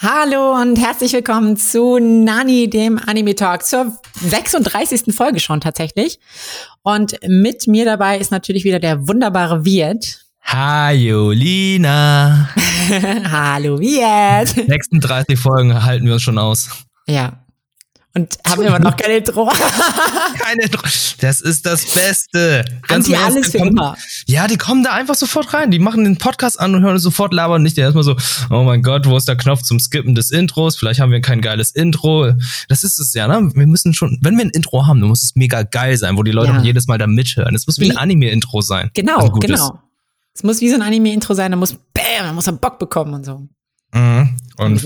Hallo und herzlich willkommen zu Nani, dem Anime Talk, zur 36. Folge schon tatsächlich. Und mit mir dabei ist natürlich wieder der wunderbare Wirt. Hallo Lina. Hallo Wirt. 36 Folgen halten wir uns schon aus. Ja, und haben immer noch kein Intro. Kein Intro. Das ist das Beste. Ganz die alles für immer. Ja, die kommen da einfach sofort rein. Die machen den Podcast an und hören sofort labern. Nicht erstmal so, oh mein Gott, wo ist der Knopf zum Skippen des Intros? Vielleicht haben wir kein geiles Intro. Das ist es ja, ne? Wir müssen schon, wenn wir ein Intro haben, dann muss es mega geil sein, wo die Leute ja. auch jedes Mal da mithören. Es muss wie, wie ein Anime-Intro sein. Genau, also genau. Es muss wie so ein Anime-Intro sein, da muss, bam, man muss einen Bock bekommen und so. Mhm. Und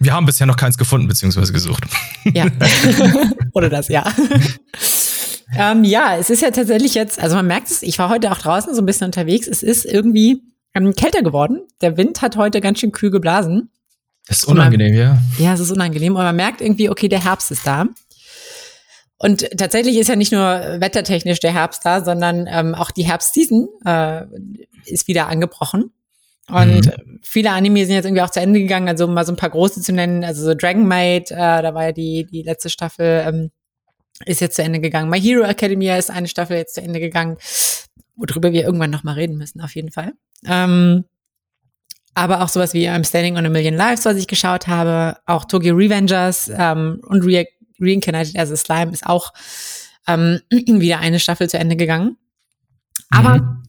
wir haben bisher noch keins gefunden, beziehungsweise gesucht. Ja. Oder das, ja. ähm, ja, es ist ja tatsächlich jetzt, also man merkt es, ich war heute auch draußen so ein bisschen unterwegs, es ist irgendwie ähm, kälter geworden. Der Wind hat heute ganz schön kühl geblasen. Das ist unangenehm, man, ja. Ja, es ist unangenehm, aber man merkt irgendwie, okay, der Herbst ist da. Und tatsächlich ist ja nicht nur wettertechnisch der Herbst da, sondern ähm, auch die Herbstseason äh, ist wieder angebrochen. Und mhm. viele Anime sind jetzt irgendwie auch zu Ende gegangen, also um mal so ein paar große zu nennen, also so Dragon Maid, äh, da war ja die, die letzte Staffel, ähm, ist jetzt zu Ende gegangen. My Hero Academia ist eine Staffel jetzt zu Ende gegangen, worüber wir irgendwann nochmal reden müssen, auf jeden Fall. Ähm, aber auch sowas wie I'm Standing on a Million Lives, was ich geschaut habe, auch Tokyo Revengers ähm, und Re Reincarnated as a Slime ist auch ähm, wieder eine Staffel zu Ende gegangen. Aber mhm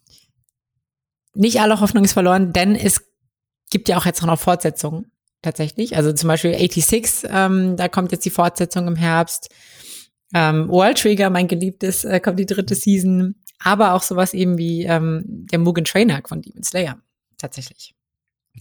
nicht alle Hoffnung ist verloren, denn es gibt ja auch jetzt noch Fortsetzungen tatsächlich. Also zum Beispiel 86, ähm, da kommt jetzt die Fortsetzung im Herbst. Ähm, World Trigger, mein geliebtes, äh, kommt die dritte Season. Aber auch sowas eben wie ähm, der Mugen Train Arc von Demon Slayer. Tatsächlich.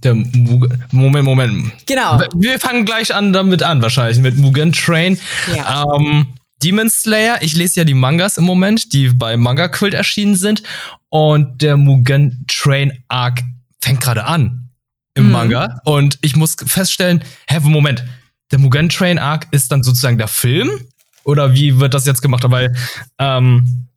Der Mugen, Moment, Moment. Genau. Wir fangen gleich an damit an, wahrscheinlich, mit Mugen Train. Ja. Ähm, Demon Slayer, ich lese ja die Mangas im Moment, die bei Manga Quilt erschienen sind. Und der Mugen Train Arc fängt gerade an im mhm. Manga. Und ich muss feststellen, hä, Moment, der Mugen Train Arc ist dann sozusagen der Film? Oder wie wird das jetzt gemacht? Weil ähm,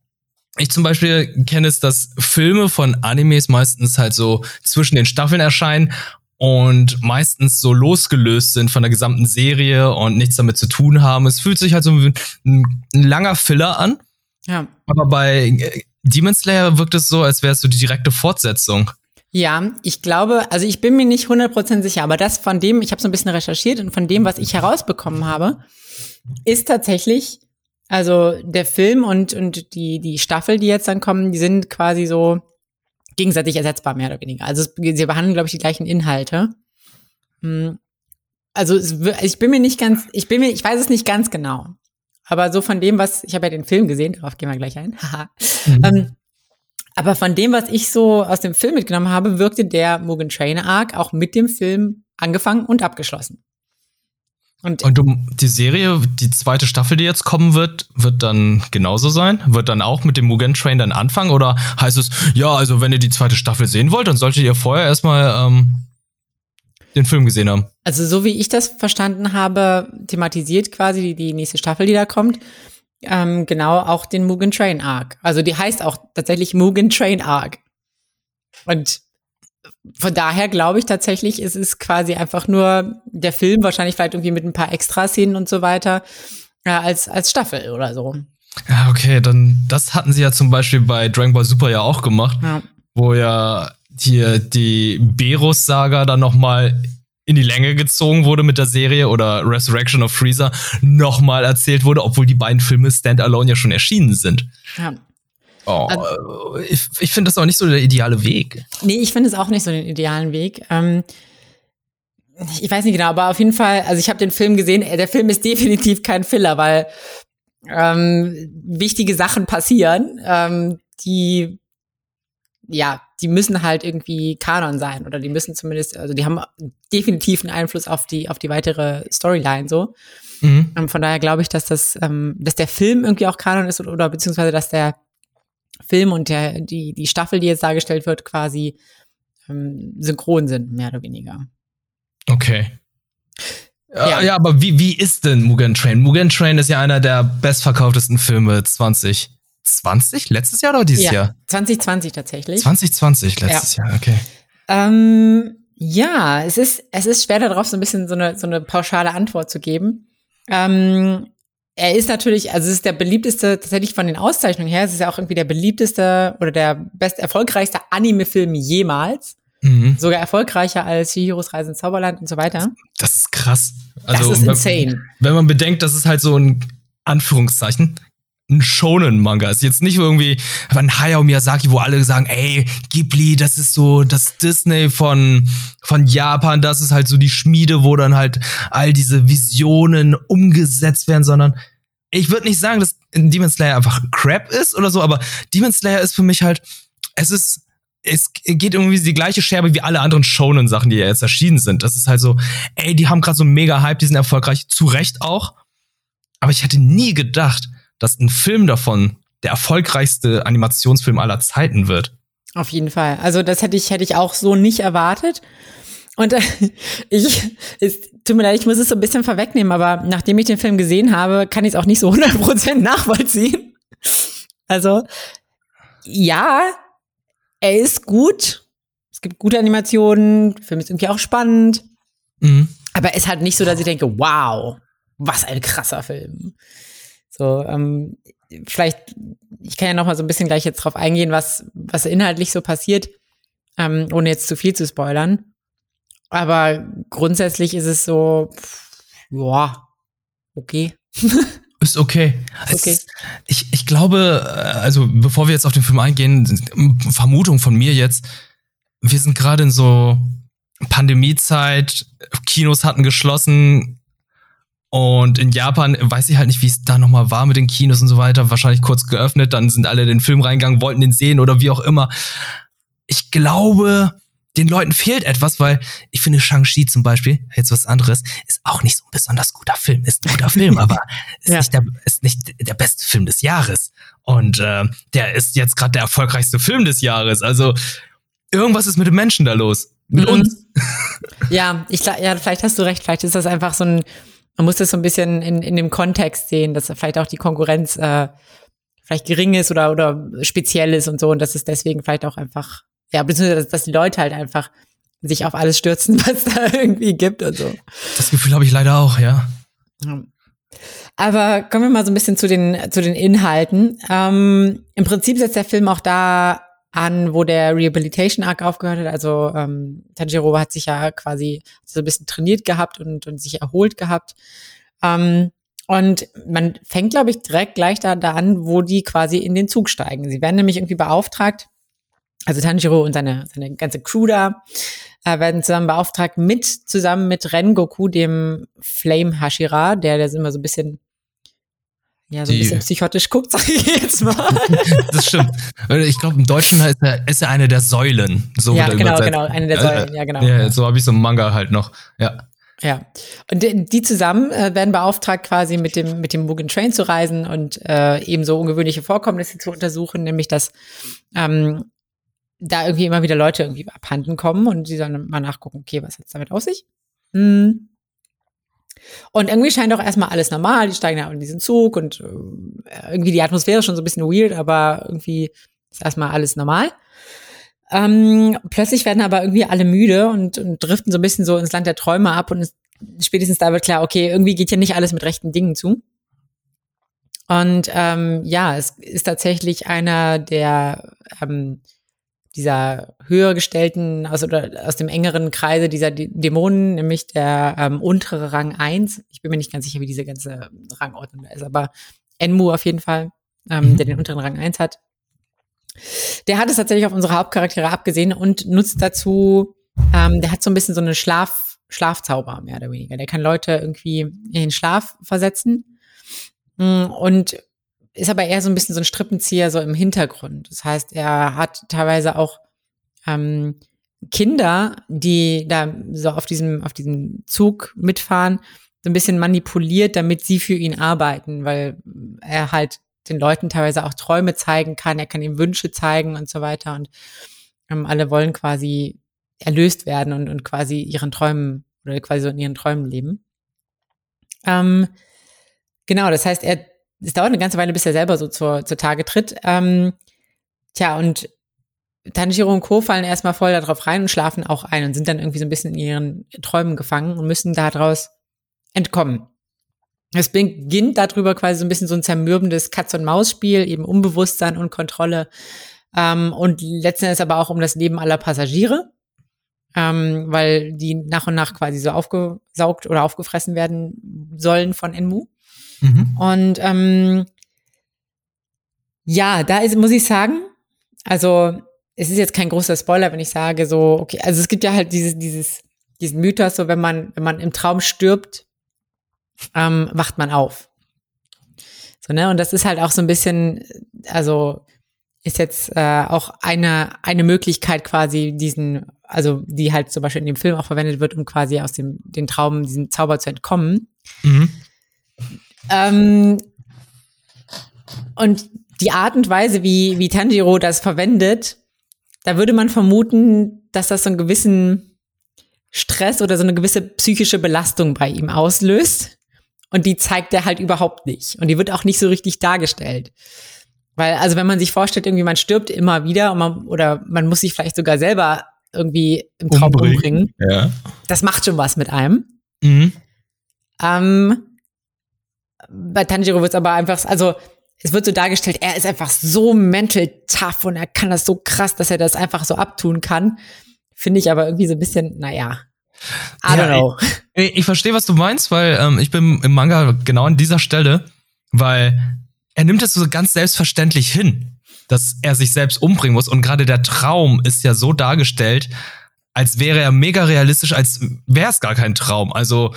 ich zum Beispiel kenne es, dass Filme von Animes meistens halt so zwischen den Staffeln erscheinen und meistens so losgelöst sind von der gesamten Serie und nichts damit zu tun haben. Es fühlt sich halt so ein, ein langer Filler an. Ja. Aber bei Demon Slayer wirkt es so, als wäre es so die direkte Fortsetzung. Ja, ich glaube, also ich bin mir nicht 100% sicher, aber das von dem, ich habe so ein bisschen recherchiert und von dem, was ich herausbekommen habe, ist tatsächlich, also der Film und, und die, die Staffel, die jetzt dann kommen, die sind quasi so gegenseitig ersetzbar, mehr oder weniger. Also sie behandeln, glaube ich, die gleichen Inhalte. Hm. Also ich bin mir nicht ganz, ich bin mir, ich weiß es nicht ganz genau. Aber so von dem, was, ich habe ja den Film gesehen, darauf gehen wir gleich ein. mhm. ähm, aber von dem, was ich so aus dem Film mitgenommen habe, wirkte der Mugen Trainer Arc auch mit dem Film angefangen und abgeschlossen. Und, und du, die Serie, die zweite Staffel, die jetzt kommen wird, wird dann genauso sein? Wird dann auch mit dem Mugen Train dann anfangen? Oder heißt es, ja, also wenn ihr die zweite Staffel sehen wollt, dann solltet ihr vorher erstmal ähm, den Film gesehen haben. Also so wie ich das verstanden habe, thematisiert quasi die, die nächste Staffel, die da kommt, ähm, genau auch den Mugen Train Arc. Also die heißt auch tatsächlich Mugen Train Arc. Und von daher glaube ich tatsächlich, es ist quasi einfach nur der Film, wahrscheinlich vielleicht irgendwie mit ein paar Extraszenen und so weiter, äh, als, als Staffel oder so. Ja, okay, dann das hatten sie ja zum Beispiel bei Dragon Ball Super ja auch gemacht, ja. wo ja hier die Berus-Saga dann noch mal in die Länge gezogen wurde mit der Serie oder Resurrection of Freezer noch mal erzählt wurde, obwohl die beiden Filme Standalone ja schon erschienen sind. Ja. Oh, also, ich, ich finde das auch nicht so der ideale Weg. Nee, ich finde es auch nicht so den idealen Weg. Ähm, ich weiß nicht genau, aber auf jeden Fall, also ich habe den Film gesehen, der Film ist definitiv kein Filler, weil ähm, wichtige Sachen passieren, ähm, die ja, die müssen halt irgendwie Kanon sein oder die müssen zumindest, also die haben definitiv einen Einfluss auf die, auf die weitere Storyline so. Mhm. Und ähm, von daher glaube ich, dass das, ähm, dass der Film irgendwie auch Kanon ist oder, oder beziehungsweise dass der Film und der, die, die Staffel, die jetzt dargestellt wird, quasi ähm, synchron sind, mehr oder weniger. Okay. Ja. ja, aber wie, wie ist denn Mugen Train? Mugen Train ist ja einer der bestverkauftesten Filme 20 20? Letztes Jahr oder dieses ja, Jahr? 2020 tatsächlich. 2020, letztes ja. Jahr, okay. Ähm, Ja, es ist, es ist schwer darauf, so ein bisschen so eine, so eine pauschale Antwort zu geben. Ähm, er ist natürlich, also es ist der beliebteste, tatsächlich von den Auszeichnungen her, es ist ja auch irgendwie der beliebteste oder der best erfolgreichste Anime-Film jemals. Mhm. Sogar erfolgreicher als Chihiros Reise ins Zauberland und so weiter. Das ist krass. Also, das ist insane. Wenn man bedenkt, dass es halt so ein Anführungszeichen ein Shonen-Manga. Ist jetzt nicht irgendwie ein Hayao Miyazaki, wo alle sagen, ey, Ghibli, das ist so das Disney von, von Japan, das ist halt so die Schmiede, wo dann halt all diese Visionen umgesetzt werden, sondern ich würde nicht sagen, dass Demon Slayer einfach Crap ist oder so, aber Demon Slayer ist für mich halt, es ist, es geht irgendwie die gleiche Scherbe wie alle anderen Shonen-Sachen, die jetzt erschienen sind. Das ist halt so, ey, die haben gerade so mega Hype, die sind erfolgreich, zu Recht auch. Aber ich hätte nie gedacht, dass ein Film davon der erfolgreichste Animationsfilm aller Zeiten wird. Auf jeden Fall. Also das hätte ich, hätte ich auch so nicht erwartet. Und äh, ich, es tut mir leid, ich muss es so ein bisschen vorwegnehmen, aber nachdem ich den Film gesehen habe, kann ich es auch nicht so 100% nachvollziehen. Also, ja, er ist gut. Es gibt gute Animationen, der Film ist irgendwie auch spannend. Mhm. Aber es ist halt nicht so, dass ich denke, wow, was ein krasser Film. So, ähm, vielleicht, ich kann ja noch mal so ein bisschen gleich jetzt drauf eingehen, was, was inhaltlich so passiert, ähm, ohne jetzt zu viel zu spoilern. Aber grundsätzlich ist es so, ja, okay. Ist okay. okay. Es, ich, ich glaube, äh, also bevor wir jetzt auf den Film eingehen, Vermutung von mir jetzt, wir sind gerade in so Pandemiezeit, Kinos hatten geschlossen, und in Japan weiß ich halt nicht, wie es da nochmal war mit den Kinos und so weiter. Wahrscheinlich kurz geöffnet, dann sind alle den Film reingegangen, wollten den sehen oder wie auch immer. Ich glaube, den Leuten fehlt etwas, weil ich finde Shang-Chi zum Beispiel, jetzt was anderes, ist auch nicht so ein besonders guter Film. Ist ein guter Film, aber ist, ja. nicht der, ist nicht der beste Film des Jahres. Und äh, der ist jetzt gerade der erfolgreichste Film des Jahres. Also irgendwas ist mit den Menschen da los. Mit mhm. uns. Ja, ich ja, vielleicht hast du recht. Vielleicht ist das einfach so ein man muss das so ein bisschen in, in dem Kontext sehen, dass vielleicht auch die Konkurrenz äh, vielleicht gering ist oder, oder speziell ist und so und dass es deswegen vielleicht auch einfach, ja, beziehungsweise dass, dass die Leute halt einfach sich auf alles stürzen, was da irgendwie gibt und so. Das Gefühl habe ich leider auch, ja. Aber kommen wir mal so ein bisschen zu den, zu den Inhalten. Ähm, Im Prinzip setzt der Film auch da an, wo der Rehabilitation Arc aufgehört hat. Also ähm, Tanjiro hat sich ja quasi so ein bisschen trainiert gehabt und, und sich erholt gehabt. Ähm, und man fängt, glaube ich, direkt gleich da, da an, wo die quasi in den Zug steigen. Sie werden nämlich irgendwie beauftragt, also Tanjiro und seine, seine ganze Crew da äh, werden zusammen beauftragt mit, zusammen mit Rengoku, dem Flame Hashira, der, der ist immer so ein bisschen ja, so ein bisschen psychotisch guckt, sag ich jetzt mal. das stimmt. Ich glaube, im Deutschen ist er, ist er eine der Säulen. So ja, genau, übersetzt. genau, eine der Säulen, ja, genau. Ja, so habe ich so einen Manga halt noch, ja. Ja, und die, die zusammen äh, werden beauftragt, quasi mit dem, mit dem Mugen Train zu reisen und äh, eben so ungewöhnliche Vorkommnisse zu untersuchen, nämlich dass ähm, da irgendwie immer wieder Leute irgendwie abhanden kommen und die sollen mal nachgucken, okay, was hat's damit aus sich? Hm. Und irgendwie scheint auch erstmal alles normal. Die steigen ja in diesen Zug und äh, irgendwie die Atmosphäre ist schon so ein bisschen weird, aber irgendwie ist erstmal alles normal. Ähm, plötzlich werden aber irgendwie alle müde und, und driften so ein bisschen so ins Land der Träume ab und es, spätestens da wird klar, okay, irgendwie geht hier nicht alles mit rechten Dingen zu. Und ähm, ja, es ist tatsächlich einer der ähm, dieser höher gestellten, aus, oder aus dem engeren Kreise dieser Dämonen, nämlich der ähm, untere Rang 1. Ich bin mir nicht ganz sicher, wie diese ganze Rangordnung da ist, aber Enmu auf jeden Fall, ähm, mhm. der den unteren Rang 1 hat. Der hat es tatsächlich auf unsere Hauptcharaktere abgesehen und nutzt dazu, ähm, der hat so ein bisschen so eine Schlaf, Schlafzauber, mehr oder weniger. Der kann Leute irgendwie in den Schlaf versetzen. Mm, und ist aber eher so ein bisschen so ein Strippenzieher so im Hintergrund. Das heißt, er hat teilweise auch ähm, Kinder, die da so auf diesem, auf diesem Zug mitfahren, so ein bisschen manipuliert, damit sie für ihn arbeiten, weil er halt den Leuten teilweise auch Träume zeigen kann, er kann ihm Wünsche zeigen und so weiter. Und ähm, alle wollen quasi erlöst werden und, und quasi ihren Träumen oder quasi so in ihren Träumen leben. Ähm, genau, das heißt, er es dauert eine ganze Weile, bis er selber so zur, zur Tage tritt. Ähm, tja, und Tanjiro und Co. fallen erstmal voll darauf rein und schlafen auch ein und sind dann irgendwie so ein bisschen in ihren Träumen gefangen und müssen daraus entkommen. Es beginnt darüber quasi so ein bisschen so ein zermürbendes Katz-und-Maus-Spiel, eben Unbewusstsein und Kontrolle. Ähm, und letzten Endes aber auch um das Leben aller Passagiere, ähm, weil die nach und nach quasi so aufgesaugt oder aufgefressen werden sollen von Enmu. Mhm. Und ähm, ja, da ist, muss ich sagen, also es ist jetzt kein großer Spoiler, wenn ich sage so, okay, also es gibt ja halt dieses, dieses, diesen Mythos, so wenn man, wenn man im Traum stirbt, ähm, wacht man auf. So, ne? Und das ist halt auch so ein bisschen, also ist jetzt äh, auch eine, eine Möglichkeit quasi diesen, also die halt zum Beispiel in dem Film auch verwendet wird, um quasi aus dem den Traum, diesem Zauber zu entkommen. Mhm. Ähm, und die Art und Weise, wie, wie Tanjiro das verwendet, da würde man vermuten, dass das so einen gewissen Stress oder so eine gewisse psychische Belastung bei ihm auslöst. Und die zeigt er halt überhaupt nicht. Und die wird auch nicht so richtig dargestellt. Weil, also wenn man sich vorstellt, irgendwie man stirbt immer wieder man, oder man muss sich vielleicht sogar selber irgendwie im Traum umbringen, umbringen ja. das macht schon was mit einem. Mhm. Ähm, bei Tanjiro wird es aber einfach, also es wird so dargestellt, er ist einfach so mental tough und er kann das so krass, dass er das einfach so abtun kann. Finde ich aber irgendwie so ein bisschen, naja, I don't know. Ich, ich verstehe, was du meinst, weil ähm, ich bin im Manga genau an dieser Stelle, weil er nimmt es so ganz selbstverständlich hin, dass er sich selbst umbringen muss. Und gerade der Traum ist ja so dargestellt, als wäre er mega realistisch, als wäre es gar kein Traum. Also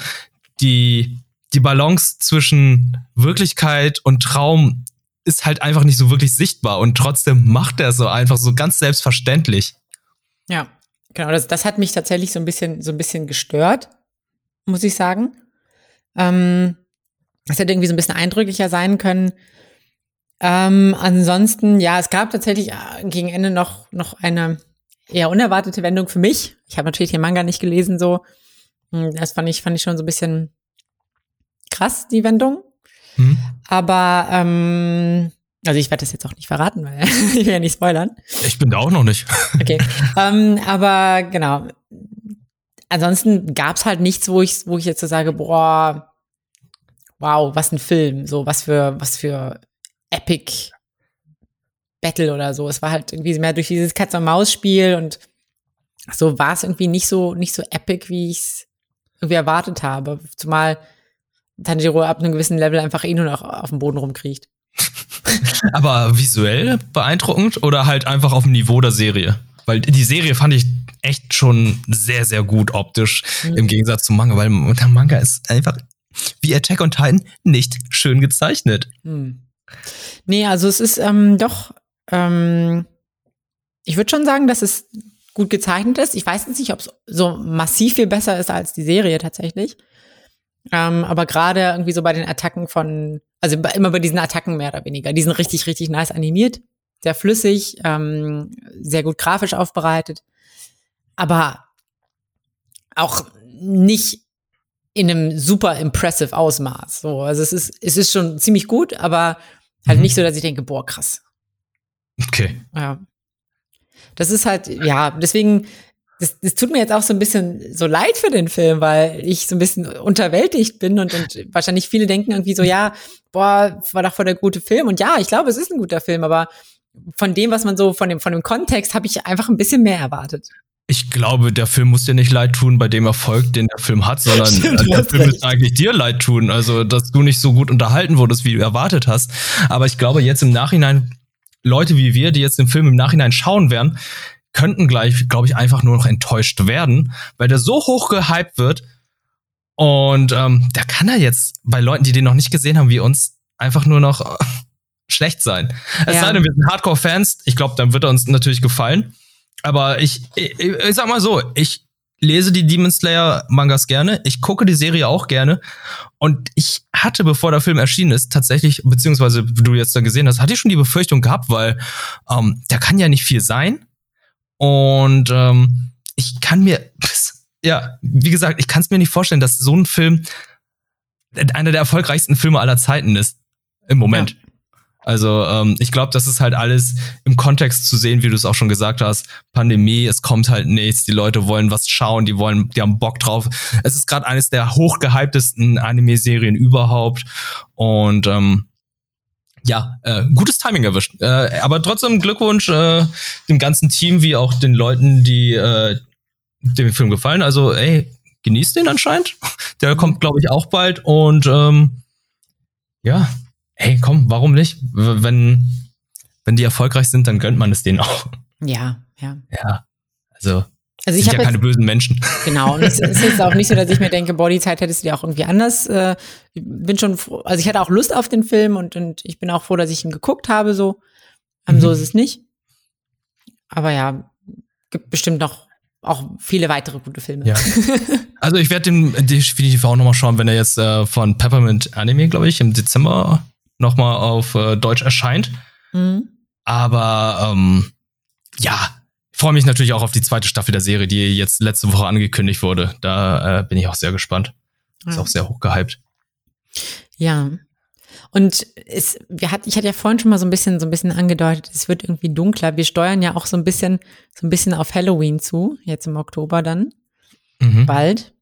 die, die Balance zwischen Wirklichkeit und Traum ist halt einfach nicht so wirklich sichtbar und trotzdem macht er so einfach so ganz selbstverständlich. Ja, genau. Das, das hat mich tatsächlich so ein bisschen, so ein bisschen gestört, muss ich sagen. Ähm, das hätte irgendwie so ein bisschen eindrücklicher sein können. Ähm, ansonsten, ja, es gab tatsächlich äh, gegen Ende noch, noch eine eher unerwartete Wendung für mich. Ich habe natürlich den Manga nicht gelesen, so. Hm, das fand ich, fand ich schon so ein bisschen krass, die Wendung. Mhm. Aber ähm, also ich werde das jetzt auch nicht verraten, weil ich will ja nicht spoilern. Ich bin da auch noch nicht. okay. ähm, aber genau. Ansonsten gab's halt nichts, wo ich, wo ich jetzt so sage, boah, wow, was ein Film, so was für, was für Epic Battle oder so. Es war halt irgendwie mehr durch dieses Katz-und-Maus-Spiel und so war es irgendwie nicht so, nicht so epic, wie ich es irgendwie erwartet habe. Zumal Tanjiro ab einem gewissen Level einfach eh nur noch auf dem Boden rumkriecht. Aber visuell beeindruckend oder halt einfach auf dem Niveau der Serie? Weil die Serie fand ich echt schon sehr, sehr gut optisch mhm. im Gegensatz zum Manga, weil der Manga ist einfach wie Attack on Titan nicht schön gezeichnet. Mhm. Nee, also es ist ähm, doch, ähm, ich würde schon sagen, dass es gut gezeichnet ist. Ich weiß jetzt nicht, ob es so massiv viel besser ist als die Serie tatsächlich. Ähm, aber gerade irgendwie so bei den Attacken von, also immer bei diesen Attacken mehr oder weniger, die sind richtig, richtig nice animiert, sehr flüssig, ähm, sehr gut grafisch aufbereitet, aber auch nicht in einem super impressive Ausmaß. So, also es ist, es ist schon ziemlich gut, aber halt mhm. nicht so, dass ich denke, boah, krass. Okay. Ja. Das ist halt, ja, deswegen das, das tut mir jetzt auch so ein bisschen so leid für den Film, weil ich so ein bisschen unterwältigt bin und, und wahrscheinlich viele denken irgendwie so, ja, boah, war doch voll der gute Film. Und ja, ich glaube, es ist ein guter Film, aber von dem, was man so, von dem, von dem Kontext, habe ich einfach ein bisschen mehr erwartet. Ich glaube, der Film muss dir nicht leid tun bei dem Erfolg, den der Film hat, sondern Stimmt, der Film muss eigentlich dir leid tun. Also, dass du nicht so gut unterhalten wurdest, wie du erwartet hast. Aber ich glaube, jetzt im Nachhinein, Leute wie wir, die jetzt den Film im Nachhinein schauen werden, könnten gleich, glaube ich, einfach nur noch enttäuscht werden, weil der so hoch gehypt wird. Und ähm, da kann er jetzt bei Leuten, die den noch nicht gesehen haben, wie uns, einfach nur noch äh, schlecht sein. Es ja. sei denn, wir sind Hardcore-Fans. Ich glaube, dann wird er uns natürlich gefallen. Aber ich, ich, ich sag mal so, ich lese die Demon Slayer Mangas gerne. Ich gucke die Serie auch gerne. Und ich hatte, bevor der Film erschienen ist, tatsächlich, beziehungsweise du jetzt dann gesehen hast, hatte ich schon die Befürchtung gehabt, weil ähm, da kann ja nicht viel sein. Und ähm, ich kann mir, ja, wie gesagt, ich kann es mir nicht vorstellen, dass so ein Film einer der erfolgreichsten Filme aller Zeiten ist. Im Moment. Ja. Also ähm, ich glaube, das ist halt alles im Kontext zu sehen, wie du es auch schon gesagt hast. Pandemie, es kommt halt nichts, die Leute wollen was schauen, die wollen, die haben Bock drauf. Es ist gerade eines der hochgehyptesten Anime-Serien überhaupt und ähm, ja, äh, gutes Timing erwischt. Äh, aber trotzdem Glückwunsch äh, dem ganzen Team wie auch den Leuten, die äh, dem Film gefallen. Also ey, genießt den anscheinend. Der kommt, glaube ich, auch bald und ähm, ja, hey, komm, warum nicht? Wenn, wenn die erfolgreich sind, dann gönnt man es denen auch. Ja, ja. Ja, also. Also ich habe ja keine bösen Menschen. Genau, und es ist jetzt auch nicht so, dass ich mir denke, boah, die Zeit hättest du dir auch irgendwie anders. Äh, ich bin schon froh, also ich hatte auch Lust auf den Film und, und ich bin auch froh, dass ich ihn geguckt habe, so. Ähm, mhm. So ist es nicht. Aber ja, gibt bestimmt noch auch viele weitere gute Filme. Ja. Also ich werde den definitiv auch nochmal schauen, wenn er jetzt äh, von Peppermint Anime, glaube ich, im Dezember nochmal auf äh, Deutsch erscheint. Mhm. Aber ähm, ja, freue mich natürlich auch auf die zweite Staffel der Serie, die jetzt letzte Woche angekündigt wurde. Da äh, bin ich auch sehr gespannt. Ist ja. auch sehr hoch gehypt. Ja. Und es, wir hat, ich hatte ja vorhin schon mal so ein bisschen, so ein bisschen angedeutet, es wird irgendwie dunkler. Wir steuern ja auch so ein bisschen, so ein bisschen auf Halloween zu, jetzt im Oktober dann. Mhm. Bald.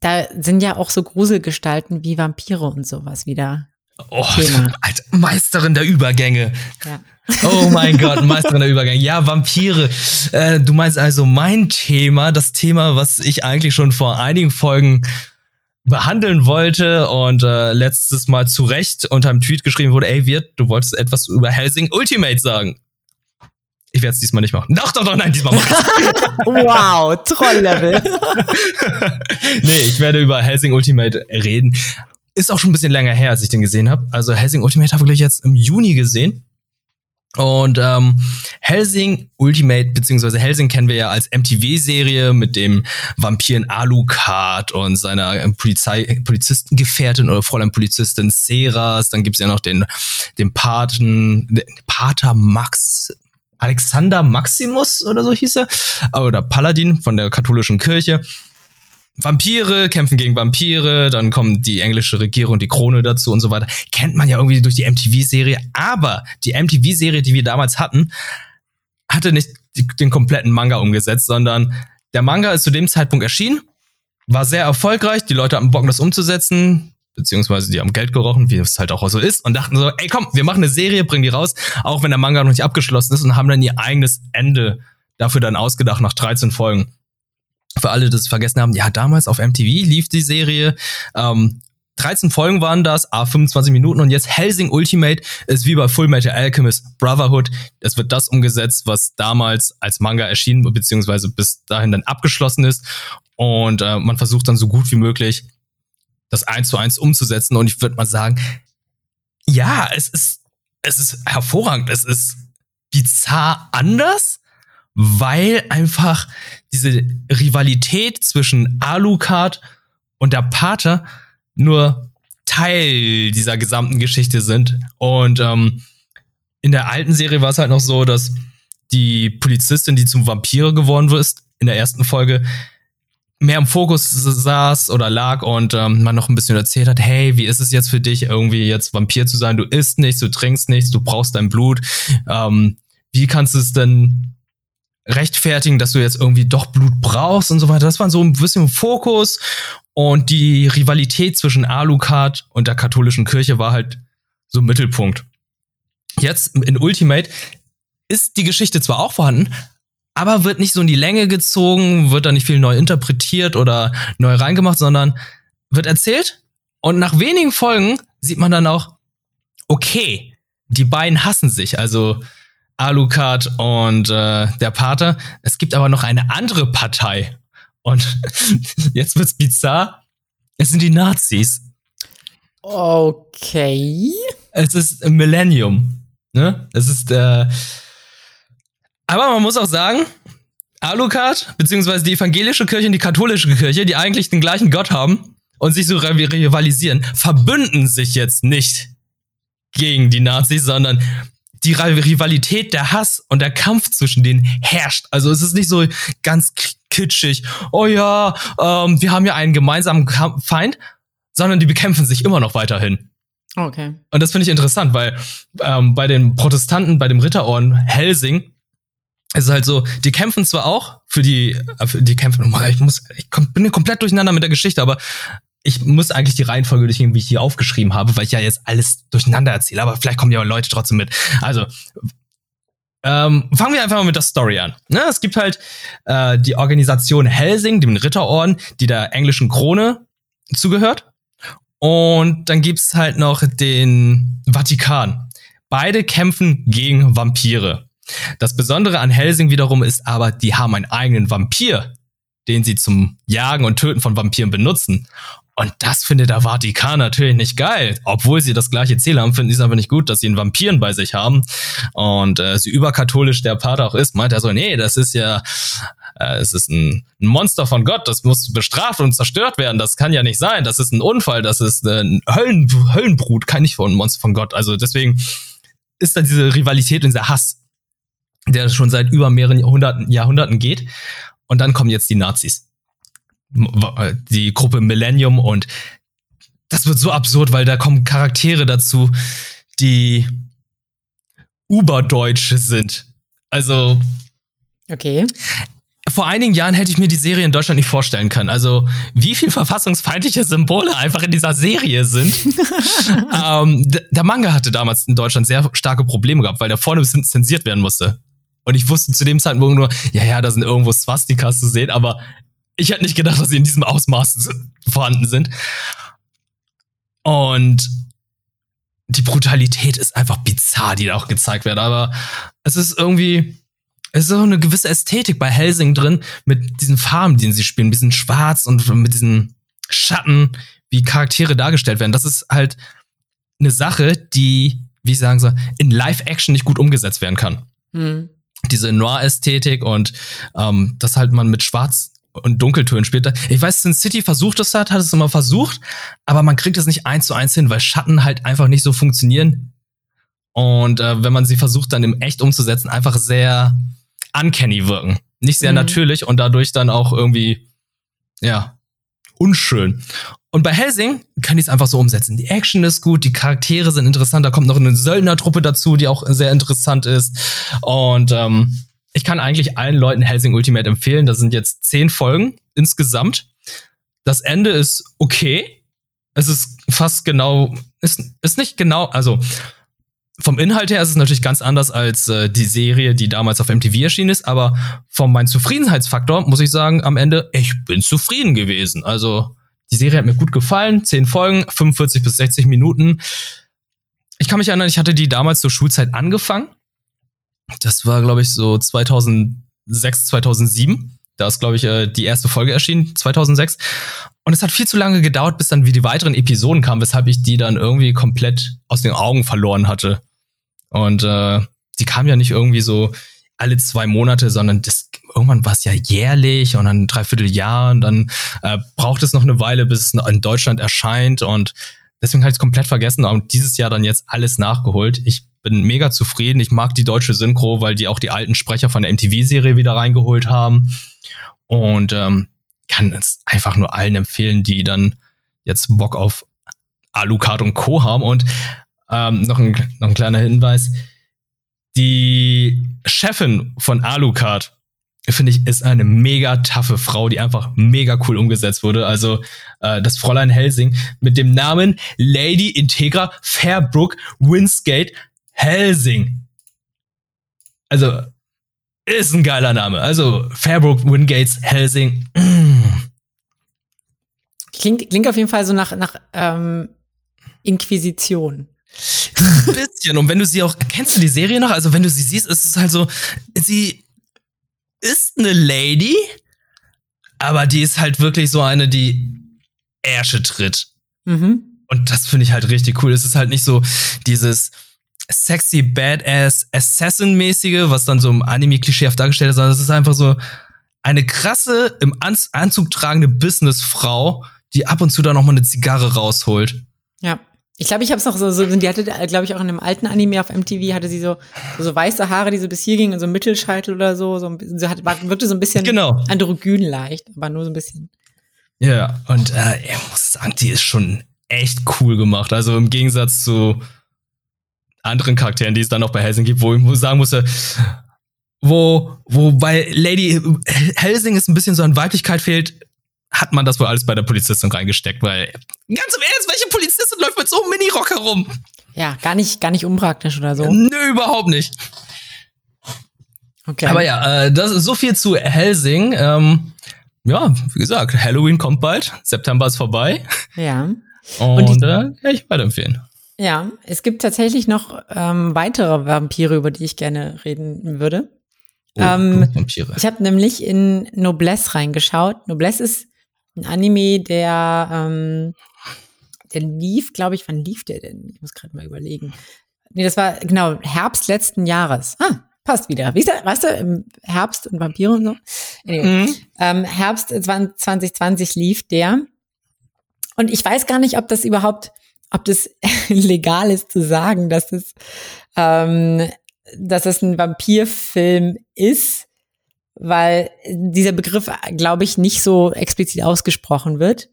Da sind ja auch so Gruselgestalten wie Vampire und sowas wieder Oh, Alter, Meisterin der Übergänge. Ja. Oh mein Gott, Meisterin der Übergänge. Ja, Vampire. Äh, du meinst also mein Thema, das Thema, was ich eigentlich schon vor einigen Folgen behandeln wollte und äh, letztes Mal zu Recht unter einem Tweet geschrieben wurde, ey, Wirt, du wolltest etwas über Helsing Ultimate sagen. Ich werde es diesmal nicht machen. Doch, doch, doch, nein, diesmal mach Wow, Trolllevel. nee, ich werde über Helsing Ultimate reden. Ist auch schon ein bisschen länger her, als ich den gesehen habe. Also Helsing Ultimate habe ich jetzt im Juni gesehen. Und ähm, Helsing Ultimate, beziehungsweise Helsing kennen wir ja als MTV-Serie mit dem Vampiren Alucard und seiner Polizei Polizistengefährtin oder Fräulein Polizistin Seras. Dann gibt's ja noch den, den Paten, den Pater Max, Alexander Maximus oder so hieß er. Oder Paladin von der katholischen Kirche. Vampire kämpfen gegen Vampire, dann kommt die englische Regierung, die Krone dazu und so weiter. Kennt man ja irgendwie durch die MTV-Serie. Aber die MTV-Serie, die wir damals hatten, hatte nicht den kompletten Manga umgesetzt, sondern der Manga ist zu dem Zeitpunkt erschienen, war sehr erfolgreich, die Leute hatten Bock, das umzusetzen, beziehungsweise die haben Geld gerochen, wie es halt auch so ist, und dachten so, ey komm, wir machen eine Serie, bringen die raus, auch wenn der Manga noch nicht abgeschlossen ist und haben dann ihr eigenes Ende dafür dann ausgedacht nach 13 Folgen für alle, die das vergessen haben, ja, damals auf MTV lief die Serie. Ähm, 13 Folgen waren das, a 25 Minuten und jetzt Helsing Ultimate ist wie bei Full Metal Alchemist Brotherhood. Es wird das umgesetzt, was damals als Manga erschien, beziehungsweise bis dahin dann abgeschlossen ist. Und äh, man versucht dann so gut wie möglich, das eins zu eins umzusetzen. Und ich würde mal sagen, ja, es ist, es ist hervorragend. Es ist bizarr anders, weil einfach diese Rivalität zwischen Alucard und der Pater nur Teil dieser gesamten Geschichte sind. Und ähm, in der alten Serie war es halt noch so, dass die Polizistin, die zum Vampire geworden ist, in der ersten Folge mehr im Fokus saß oder lag und ähm, man noch ein bisschen erzählt hat, hey, wie ist es jetzt für dich, irgendwie jetzt Vampir zu sein? Du isst nichts, du trinkst nichts, du brauchst dein Blut. Ähm, wie kannst du es denn rechtfertigen, dass du jetzt irgendwie doch Blut brauchst und so weiter. Das war so ein bisschen Fokus. Und die Rivalität zwischen Alucard und der katholischen Kirche war halt so Mittelpunkt. Jetzt in Ultimate ist die Geschichte zwar auch vorhanden, aber wird nicht so in die Länge gezogen, wird da nicht viel neu interpretiert oder neu reingemacht, sondern wird erzählt und nach wenigen Folgen sieht man dann auch, okay, die beiden hassen sich. Also Alucard und äh, der Pater. Es gibt aber noch eine andere Partei. Und jetzt wird's bizarr. Es sind die Nazis. Okay. Es ist Millennium. Ne? Es ist, äh, aber man muss auch sagen, Alucard, beziehungsweise die evangelische Kirche und die katholische Kirche, die eigentlich den gleichen Gott haben und sich so rivalisieren, verbünden sich jetzt nicht gegen die Nazis, sondern die Rivalität, der Hass und der Kampf zwischen denen herrscht. Also es ist nicht so ganz kitschig, oh ja, ähm, wir haben ja einen gemeinsamen Feind, sondern die bekämpfen sich immer noch weiterhin. Okay. Und das finde ich interessant, weil ähm, bei den Protestanten, bei dem Ritterorden Helsing, ist es halt so, die kämpfen zwar auch für die, äh, für die kämpfen, ich muss, ich bin komplett durcheinander mit der Geschichte, aber ich muss eigentlich die Reihenfolge durchgehen, wie ich hier aufgeschrieben habe, weil ich ja jetzt alles durcheinander erzähle, aber vielleicht kommen ja Leute trotzdem mit. Also, ähm, fangen wir einfach mal mit der Story an. Ne, es gibt halt äh, die Organisation Helsing, dem Ritterorden, die der englischen Krone zugehört. Und dann gibt's halt noch den Vatikan. Beide kämpfen gegen Vampire. Das Besondere an Helsing wiederum ist aber, die haben einen eigenen Vampir, den sie zum Jagen und Töten von Vampiren benutzen. Und das findet der Vatikan natürlich nicht geil. Obwohl sie das gleiche Ziel haben, finden sie es aber nicht gut, dass sie einen Vampiren bei sich haben. Und äh, so überkatholisch der Pater auch ist, meint er so, nee, das ist ja, äh, es ist ein, ein Monster von Gott, das muss bestraft und zerstört werden. Das kann ja nicht sein. Das ist ein Unfall, das ist äh, ein Höllen, Höllenbrut, kann nicht von ein Monster von Gott. Also deswegen ist da diese Rivalität und dieser Hass, der schon seit über mehreren Jahrhunderten, Jahrhunderten geht. Und dann kommen jetzt die Nazis die Gruppe Millennium und das wird so absurd, weil da kommen Charaktere dazu, die Uberdeutsche sind. Also. Okay. Vor einigen Jahren hätte ich mir die Serie in Deutschland nicht vorstellen können. Also, wie viel verfassungsfeindliche Symbole einfach in dieser Serie sind. ähm, der Manga hatte damals in Deutschland sehr starke Probleme gehabt, weil der vorne zensiert werden musste. Und ich wusste zu dem Zeitpunkt nur, ja, ja, da sind irgendwo Swastikas zu sehen, aber ich hätte nicht gedacht, dass sie in diesem Ausmaß vorhanden sind. Und die Brutalität ist einfach bizarr, die da auch gezeigt wird. Aber es ist irgendwie, es ist so eine gewisse Ästhetik bei Helsing drin, mit diesen Farben, die sie spielen, ein bisschen schwarz und mit diesen Schatten, wie Charaktere dargestellt werden. Das ist halt eine Sache, die, wie sagen sie, in Live-Action nicht gut umgesetzt werden kann. Mhm. Diese Noir-Ästhetik und ähm, das halt man mit Schwarz und Dunkeltönen spielt. Ich weiß, Sin City versucht es hat, hat es immer versucht, aber man kriegt es nicht eins zu eins hin, weil Schatten halt einfach nicht so funktionieren. Und äh, wenn man sie versucht, dann im Echt umzusetzen, einfach sehr uncanny wirken. Nicht sehr mhm. natürlich und dadurch dann auch irgendwie, ja, unschön. Und bei Helsing kann ich es einfach so umsetzen. Die Action ist gut, die Charaktere sind interessant, da kommt noch eine Söldnertruppe dazu, die auch sehr interessant ist. Und ähm, ich kann eigentlich allen Leuten Helsing Ultimate empfehlen. Das sind jetzt zehn Folgen insgesamt. Das Ende ist okay. Es ist fast genau, ist, ist nicht genau, also vom Inhalt her ist es natürlich ganz anders als äh, die Serie, die damals auf MTV erschienen ist, aber von meinem Zufriedenheitsfaktor muss ich sagen, am Ende, ich bin zufrieden gewesen. Also die Serie hat mir gut gefallen, zehn Folgen, 45 bis 60 Minuten. Ich kann mich erinnern, ich hatte die damals zur Schulzeit angefangen das war, glaube ich, so 2006, 2007. Da ist, glaube ich, äh, die erste Folge erschienen, 2006. Und es hat viel zu lange gedauert, bis dann wie die weiteren Episoden kamen, weshalb ich die dann irgendwie komplett aus den Augen verloren hatte. Und äh, die kam ja nicht irgendwie so alle zwei Monate, sondern das, irgendwann war es ja jährlich und dann dreiviertel Jahr und dann äh, braucht es noch eine Weile, bis es in Deutschland erscheint und deswegen habe ich es komplett vergessen und dieses Jahr dann jetzt alles nachgeholt. Ich bin mega zufrieden. Ich mag die deutsche Synchro, weil die auch die alten Sprecher von der MTV-Serie wieder reingeholt haben. Und ähm, kann es einfach nur allen empfehlen, die dann jetzt Bock auf Alucard und Co. haben. Und ähm, noch, ein, noch ein kleiner Hinweis. Die Chefin von Alucard, finde ich, ist eine mega taffe Frau, die einfach mega cool umgesetzt wurde. Also äh, das Fräulein Helsing mit dem Namen Lady Integra Fairbrook Winsgate Helsing. Also, ist ein geiler Name. Also, Fairbrook Wingates Helsing. Klingt, klingt auf jeden Fall so nach, nach ähm, Inquisition. Ein bisschen. Und wenn du sie auch, kennst du die Serie noch? Also, wenn du sie siehst, ist es halt so, sie ist eine Lady, aber die ist halt wirklich so eine, die Ärsche tritt. Mhm. Und das finde ich halt richtig cool. Es ist halt nicht so dieses, sexy, badass, Assassin-mäßige, was dann so im Anime-klischeehaft dargestellt ist, sondern es ist einfach so eine krasse, im Anzug tragende Businessfrau, die ab und zu dann noch mal eine Zigarre rausholt. Ja. Ich glaube, ich habe es noch so, so, die hatte, glaube ich, auch in einem alten Anime auf MTV hatte sie so, so, weiße Haare, die so bis hier gingen und so Mittelscheitel oder so, so, so hat, war, wirkte so ein bisschen genau. androgyn leicht, aber nur so ein bisschen. Ja, und äh, ich muss sagen, die ist schon echt cool gemacht. Also im Gegensatz zu anderen Charakteren, die es dann noch bei Helsing gibt, wo ich sagen musste, wo, wo bei Lady Helsing es ein bisschen so an Weiblichkeit fehlt, hat man das wohl alles bei der Polizistin reingesteckt, weil ganz im Ernst, welche Polizistin läuft mit so einem Mini-Rock herum? Ja, gar nicht, gar nicht unpraktisch oder so. Nö, überhaupt nicht. Okay. Aber ja, äh, das ist so viel zu Helsing. Ähm, ja, wie gesagt, Halloween kommt bald. September ist vorbei. Ja. Und, Und äh, kann ich weiterempfehlen. Ja, es gibt tatsächlich noch ähm, weitere Vampire, über die ich gerne reden würde. Oh, ähm, Vampire. Ich habe nämlich in Noblesse reingeschaut. Noblesse ist ein Anime, der, ähm, der lief, glaube ich, wann lief der denn? Ich muss gerade mal überlegen. Nee, das war genau Herbst letzten Jahres. Ah, passt wieder. Wie ist der, weißt du, im Herbst und Vampire und so. Anyway, mhm. ähm, Herbst 2020 lief der. Und ich weiß gar nicht, ob das überhaupt, ob das legal ist zu sagen, dass es, ähm, dass es ein Vampirfilm ist, weil dieser Begriff, glaube ich, nicht so explizit ausgesprochen wird.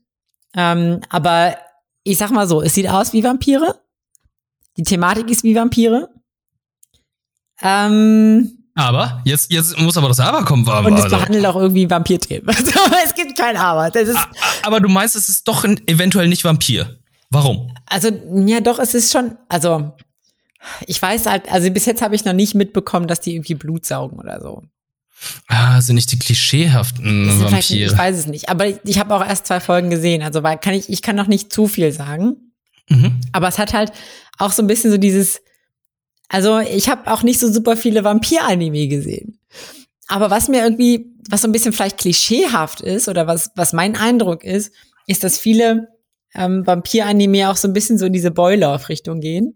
Ähm, aber ich sag mal so, es sieht aus wie Vampire. Die Thematik ist wie Vampire. Ähm, aber, jetzt, jetzt muss aber das Aber kommen. Aber, und es also. behandelt auch irgendwie Vampirthemen. es gibt kein Aber. Das ist aber du meinst, es ist doch eventuell nicht Vampir. Warum? Also, ja, doch, es ist schon, also, ich weiß halt, also bis jetzt habe ich noch nicht mitbekommen, dass die irgendwie Blut saugen oder so. Ah, sind nicht die klischeehaften Vampire. Ich weiß es nicht, aber ich, ich habe auch erst zwei Folgen gesehen, also weil kann ich, ich kann noch nicht zu viel sagen. Mhm. Aber es hat halt auch so ein bisschen so dieses, also ich habe auch nicht so super viele Vampir-Anime gesehen. Aber was mir irgendwie, was so ein bisschen vielleicht klischeehaft ist oder was, was mein Eindruck ist, ist, dass viele ähm, Vampir-Anime auch so ein bisschen so in diese Boiler-Richtung gehen.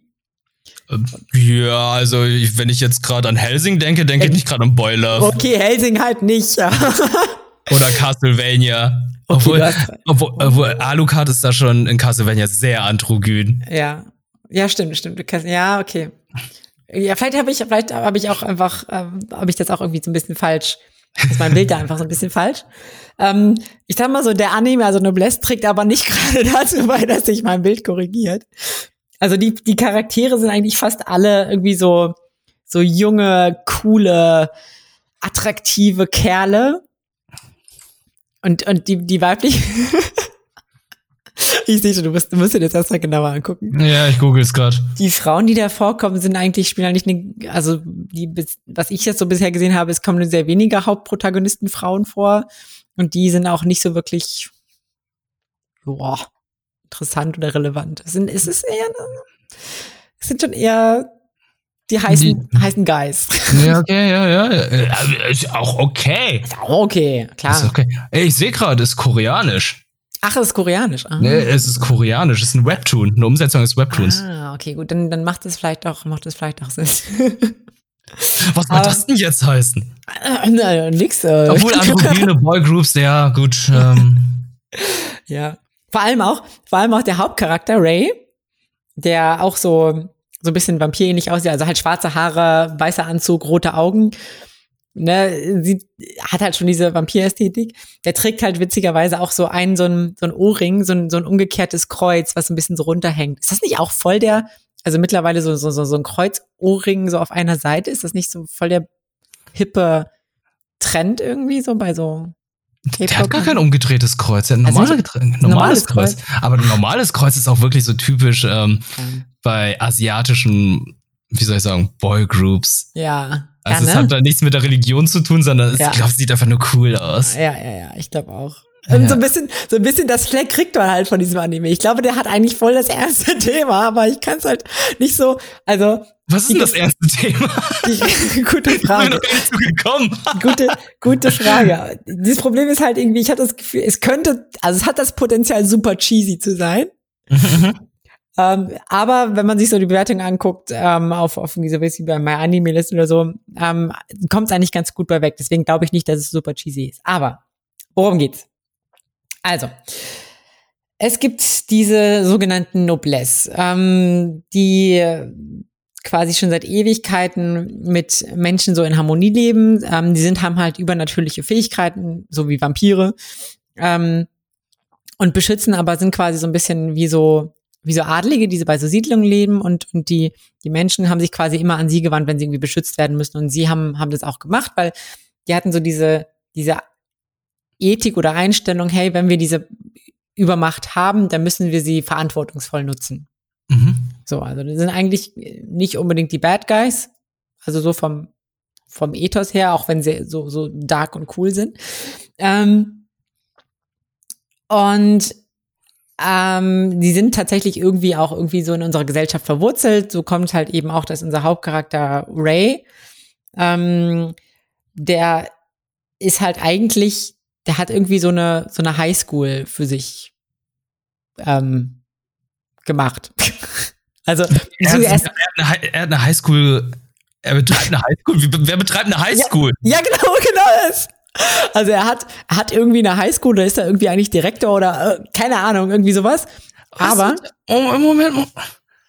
Ähm, ja, also wenn ich jetzt gerade an Helsing denke, denke ich nicht gerade an Boiler. Okay, Helsing halt nicht. Oder Castlevania. Okay, obwohl, obwohl, obwohl Alucard ist da schon in Castlevania sehr androgyn. Ja. Ja, stimmt, stimmt. Ja, okay. Ja, vielleicht habe ich, vielleicht habe ich auch einfach, ähm, habe ich das auch irgendwie so ein bisschen falsch. Ist mein Bild da einfach so ein bisschen falsch. Ähm, ich sag mal so, der Anime, also Noblesse, trägt aber nicht gerade dazu bei, dass sich mein Bild korrigiert. Also die, die Charaktere sind eigentlich fast alle irgendwie so, so junge, coole, attraktive Kerle. Und, und die, die weiblichen, ich sehe schon, du musst, du musst dir das erstmal genauer angucken. Ja, ich google es gerade. Die Frauen, die da vorkommen, sind eigentlich, spielen eigentlich eine, also die, was ich jetzt so bisher gesehen habe, es kommen sehr wenige Hauptprotagonisten Frauen vor. Und die sind auch nicht so wirklich, boah, interessant oder relevant. Es, sind, es ist eher, es sind schon eher die heißen, die, heißen Guys. Ja, okay, ja, ja. Ist auch okay. Ist auch okay, klar. Ist okay. Ich sehe gerade, es ist koreanisch. Ach, es ist koreanisch. Ah. Nee, es ist koreanisch. Es ist ein Webtoon, eine Umsetzung des Webtoons. Ah, okay, gut, dann, dann macht es vielleicht auch, macht es vielleicht auch Sinn. Was soll das denn jetzt heißen? Äh, na, nix. Äh. Obwohl androgyne Boygroups, ja, gut. Ähm. ja. Vor allem auch, vor allem auch der Hauptcharakter, Ray, der auch so, so ein bisschen vampirähnlich aussieht, also halt schwarze Haare, weißer Anzug, rote Augen ne, sie hat halt schon diese Vampirästhetik. Der trägt halt witzigerweise auch so einen, so ein, so ein Ohrring, so ein, so ein umgekehrtes Kreuz, was ein bisschen so runterhängt. Ist das nicht auch voll der, also mittlerweile so, so, so, so ein Kreuzohrring so auf einer Seite? Ist das nicht so voll der hippe Trend irgendwie so bei so der hat gar kein umgedrehtes Kreuz, der hat ein also normale, also normales, normales Kreuz. Kreuz. Aber ein normales Kreuz ist auch wirklich so typisch ähm, okay. bei asiatischen, wie soll ich sagen, Boygroups. Ja. Also ja, ne? es hat da nichts mit der Religion zu tun, sondern ja. ich glaube, es sieht einfach nur cool aus. Ja, ja, ja, ich glaube auch. Ja. so ein bisschen, so ein bisschen das Fleck kriegt man halt von diesem Anime. Ich glaube, der hat eigentlich voll das erste Thema, aber ich kann es halt nicht so, also. Was ist denn das erste Thema? Die, gute Frage. Ich bin noch nicht. Gute, gute Frage. Dieses Problem ist halt irgendwie, ich habe das Gefühl, es könnte, also es hat das Potenzial, super cheesy zu sein. Ähm, aber wenn man sich so die Bewertung anguckt, ähm, auf, auf diese wie bei MyAnimeList oder so, ähm, kommt es eigentlich ganz gut bei weg. Deswegen glaube ich nicht, dass es super cheesy ist. Aber worum geht's? Also, es gibt diese sogenannten Noblesse, ähm, die quasi schon seit Ewigkeiten mit Menschen so in Harmonie leben. Ähm, die sind, haben halt übernatürliche Fähigkeiten, so wie Vampire. Ähm, und beschützen aber sind quasi so ein bisschen wie so wie so Adlige, die bei so Siedlungen leben und, und die, die Menschen haben sich quasi immer an sie gewandt, wenn sie irgendwie beschützt werden müssen. Und sie haben, haben das auch gemacht, weil die hatten so diese, diese Ethik oder Einstellung, hey, wenn wir diese Übermacht haben, dann müssen wir sie verantwortungsvoll nutzen. Mhm. So, also das sind eigentlich nicht unbedingt die Bad Guys, also so vom, vom Ethos her, auch wenn sie so, so dark und cool sind. Ähm, und ähm, die sind tatsächlich irgendwie auch irgendwie so in unserer Gesellschaft verwurzelt. So kommt halt eben auch, dass unser Hauptcharakter Ray, ähm, der ist halt eigentlich, der hat irgendwie so eine so eine Highschool für sich ähm, gemacht. also er, hat, er, hat eine, er hat eine Highschool, er betreibt eine Highschool. Wer betreibt eine Highschool? Ja, ja, genau, genau das. Also er hat, er hat irgendwie eine Highschool, oder ist er irgendwie eigentlich Direktor oder äh, keine Ahnung, irgendwie sowas. Was Aber. Oh, Moment.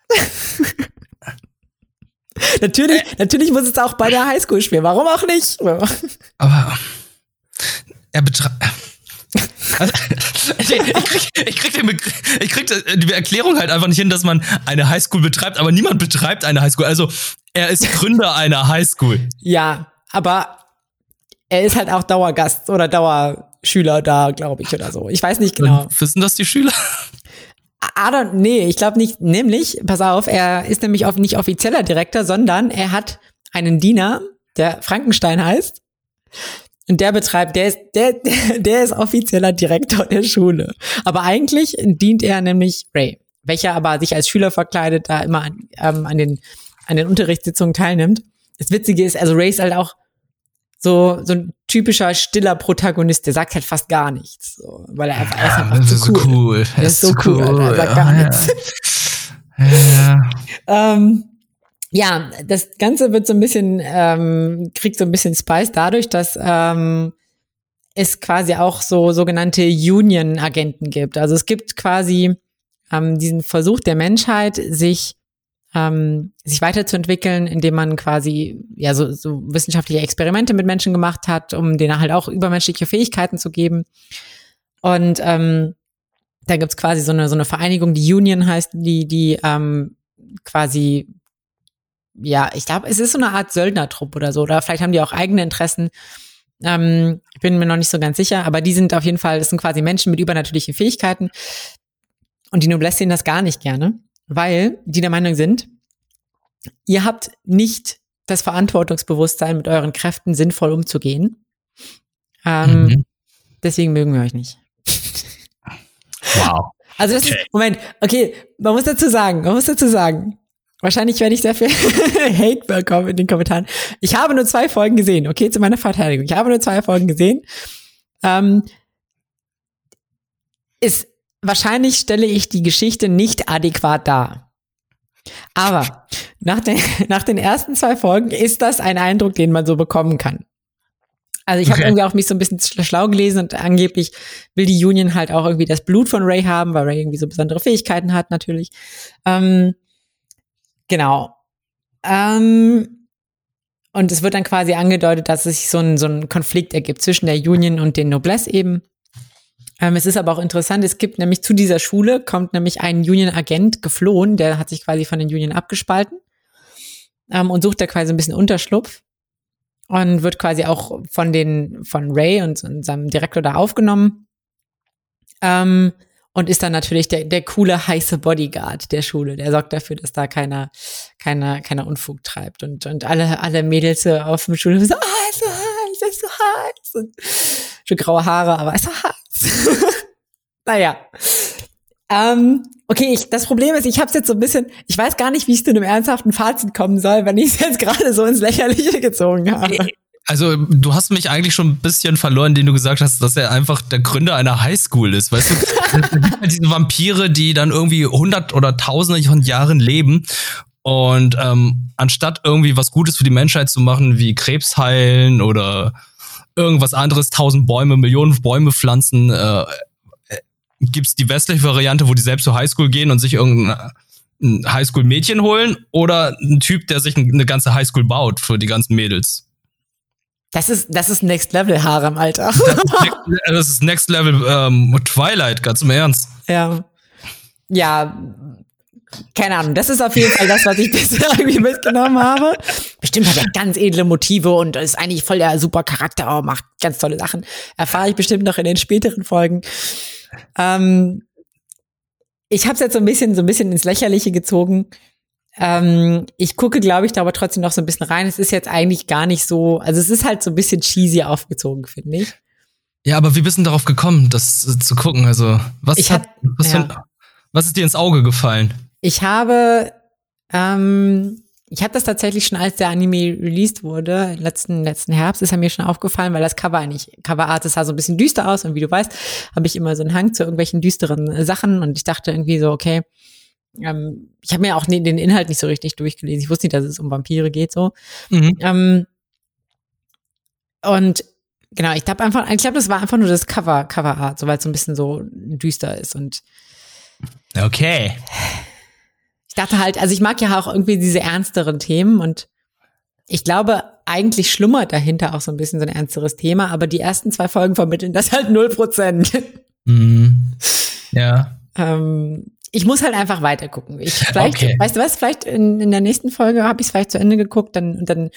natürlich, äh. natürlich muss es auch bei der Highschool spielen. Warum auch nicht? Aber er betreibt. Also, ich, krieg, ich, krieg den ich krieg die Erklärung halt einfach nicht hin, dass man eine Highschool betreibt, aber niemand betreibt eine Highschool. Also er ist Gründer einer Highschool. Ja, aber er ist halt auch Dauergast oder Dauerschüler da, glaube ich, oder so. Ich weiß nicht genau. Und wissen das die Schüler? Ah, nee, ich glaube nicht. Nämlich, pass auf, er ist nämlich nicht offizieller Direktor, sondern er hat einen Diener, der Frankenstein heißt. Und der betreibt, der ist, der, der ist offizieller Direktor der Schule. Aber eigentlich dient er nämlich Ray, welcher aber sich als Schüler verkleidet da immer an, ähm, an den, an den Unterrichtssitzungen teilnimmt. Das Witzige ist, also Ray ist halt auch so, so ein typischer stiller Protagonist, der sagt halt fast gar nichts, so, weil er einfach, ja, er ist einfach so cool. cool. Er ist, ist so cool, cool. er sagt gar ja, nichts. Ja. ähm, ja, das Ganze wird so ein bisschen, ähm, kriegt so ein bisschen Spice dadurch, dass ähm, es quasi auch so sogenannte Union-Agenten gibt. Also es gibt quasi ähm, diesen Versuch der Menschheit, sich ähm, sich weiterzuentwickeln, indem man quasi ja so, so wissenschaftliche Experimente mit Menschen gemacht hat, um denen halt auch übermenschliche Fähigkeiten zu geben. Und ähm, da gibt's quasi so eine so eine Vereinigung, die Union heißt, die die ähm, quasi ja, ich glaube, es ist so eine Art Söldnertrupp oder so, oder vielleicht haben die auch eigene Interessen. Ähm, ich bin mir noch nicht so ganz sicher, aber die sind auf jeden Fall, das sind quasi Menschen mit übernatürlichen Fähigkeiten. Und die Noblesse sehen das gar nicht gerne weil die der Meinung sind, ihr habt nicht das Verantwortungsbewusstsein, mit euren Kräften sinnvoll umzugehen. Ähm, mhm. Deswegen mögen wir euch nicht. Wow. Also das okay. ist, Moment, okay, man muss dazu sagen, man muss dazu sagen, wahrscheinlich werde ich sehr viel Hate bekommen in den Kommentaren. Ich habe nur zwei Folgen gesehen, okay, zu meiner Verteidigung. Ich habe nur zwei Folgen gesehen. Ähm, ist wahrscheinlich stelle ich die Geschichte nicht adäquat dar. Aber nach den, nach den ersten zwei Folgen ist das ein Eindruck, den man so bekommen kann. Also ich habe okay. irgendwie auch mich so ein bisschen schlau gelesen und angeblich will die Union halt auch irgendwie das Blut von Ray haben, weil Ray irgendwie so besondere Fähigkeiten hat natürlich. Ähm, genau. Ähm, und es wird dann quasi angedeutet, dass es sich so ein, so ein Konflikt ergibt zwischen der Union und den Noblesse eben. Ähm, es ist aber auch interessant, es gibt nämlich zu dieser Schule, kommt nämlich ein Union-Agent geflohen, der hat sich quasi von den Union abgespalten ähm, und sucht da quasi ein bisschen Unterschlupf und wird quasi auch von den, von Ray und, und seinem Direktor da aufgenommen. Ähm, und ist dann natürlich der, der coole, heiße Bodyguard der Schule. Der sorgt dafür, dass da keiner, keiner, keiner Unfug treibt. Und, und alle, alle Mädels auf dem Schule so, ah, ist so heiß, ist so heiß. Und schon graue Haare, aber ist so heiß. naja. Ähm, okay, ich, das Problem ist, ich habe es jetzt so ein bisschen, ich weiß gar nicht, wie ich zu einem ernsthaften Fazit kommen soll, wenn ich es jetzt gerade so ins Lächerliche gezogen habe. Also, du hast mich eigentlich schon ein bisschen verloren, indem du gesagt hast, dass er einfach der Gründer einer Highschool ist. Weißt du, diese Vampire, die dann irgendwie hundert oder tausende von Jahren leben und ähm, anstatt irgendwie was Gutes für die Menschheit zu machen, wie Krebs heilen oder irgendwas anderes, tausend Bäume, Millionen Bäume pflanzen. Äh, äh, Gibt es die westliche Variante, wo die selbst zur Highschool gehen und sich irgendein Highschool-Mädchen holen oder ein Typ, der sich eine ganze Highschool baut für die ganzen Mädels? Das ist, das ist Next Level Harem, Alter. Das ist Next, Level ähm, Twilight, ganz im Ernst. Ja. Ja, keine Ahnung, das ist auf jeden Fall das, was ich bisher irgendwie mitgenommen habe. Bestimmt hat er ganz edle Motive und ist eigentlich voll der super Charakter, macht ganz tolle Sachen. Erfahre ich bestimmt noch in den späteren Folgen. Ähm, ich habe es jetzt so ein bisschen, so ein bisschen ins Lächerliche gezogen. Ähm, ich gucke, glaube ich, da aber trotzdem noch so ein bisschen rein. Es ist jetzt eigentlich gar nicht so, also es ist halt so ein bisschen cheesy aufgezogen, finde ich. Ja, aber wie bist du darauf gekommen, das äh, zu gucken? Also, was, Ich hat, was, für, ja. ein- was ist dir ins Auge gefallen? Ich habe, ähm, ich habe das tatsächlich schon, als der Anime released wurde, letzten, letzten Herbst, ist er mir schon aufgefallen, weil das Cover eigentlich, Coverart, das sah so ein bisschen düster aus und wie du weißt, habe ich immer so einen Hang zu irgendwelchen düsteren Sachen und ich dachte irgendwie so, okay, ähm, ich habe mir auch den Inhalt nicht so richtig durchgelesen. Ich wusste nicht, dass es um Vampire geht, so. Mhm. Ähm, und genau, ich glaube einfach, ich glaube, das war einfach nur das Cover, Coverart, so weil es so ein bisschen so düster ist und Okay. ich dachte halt, also ich mag ja auch irgendwie diese ernsteren Themen und ich glaube, eigentlich schlummert dahinter auch so ein bisschen so ein ernsteres Thema, aber die ersten zwei Folgen vermitteln das halt null Prozent. Mhm. Ja. ähm, ich muss halt einfach weiter gucken. Ich vielleicht, Okay. weißt du was, vielleicht in, in der nächsten Folge habe ich es vielleicht zu Ende geguckt, dann und dann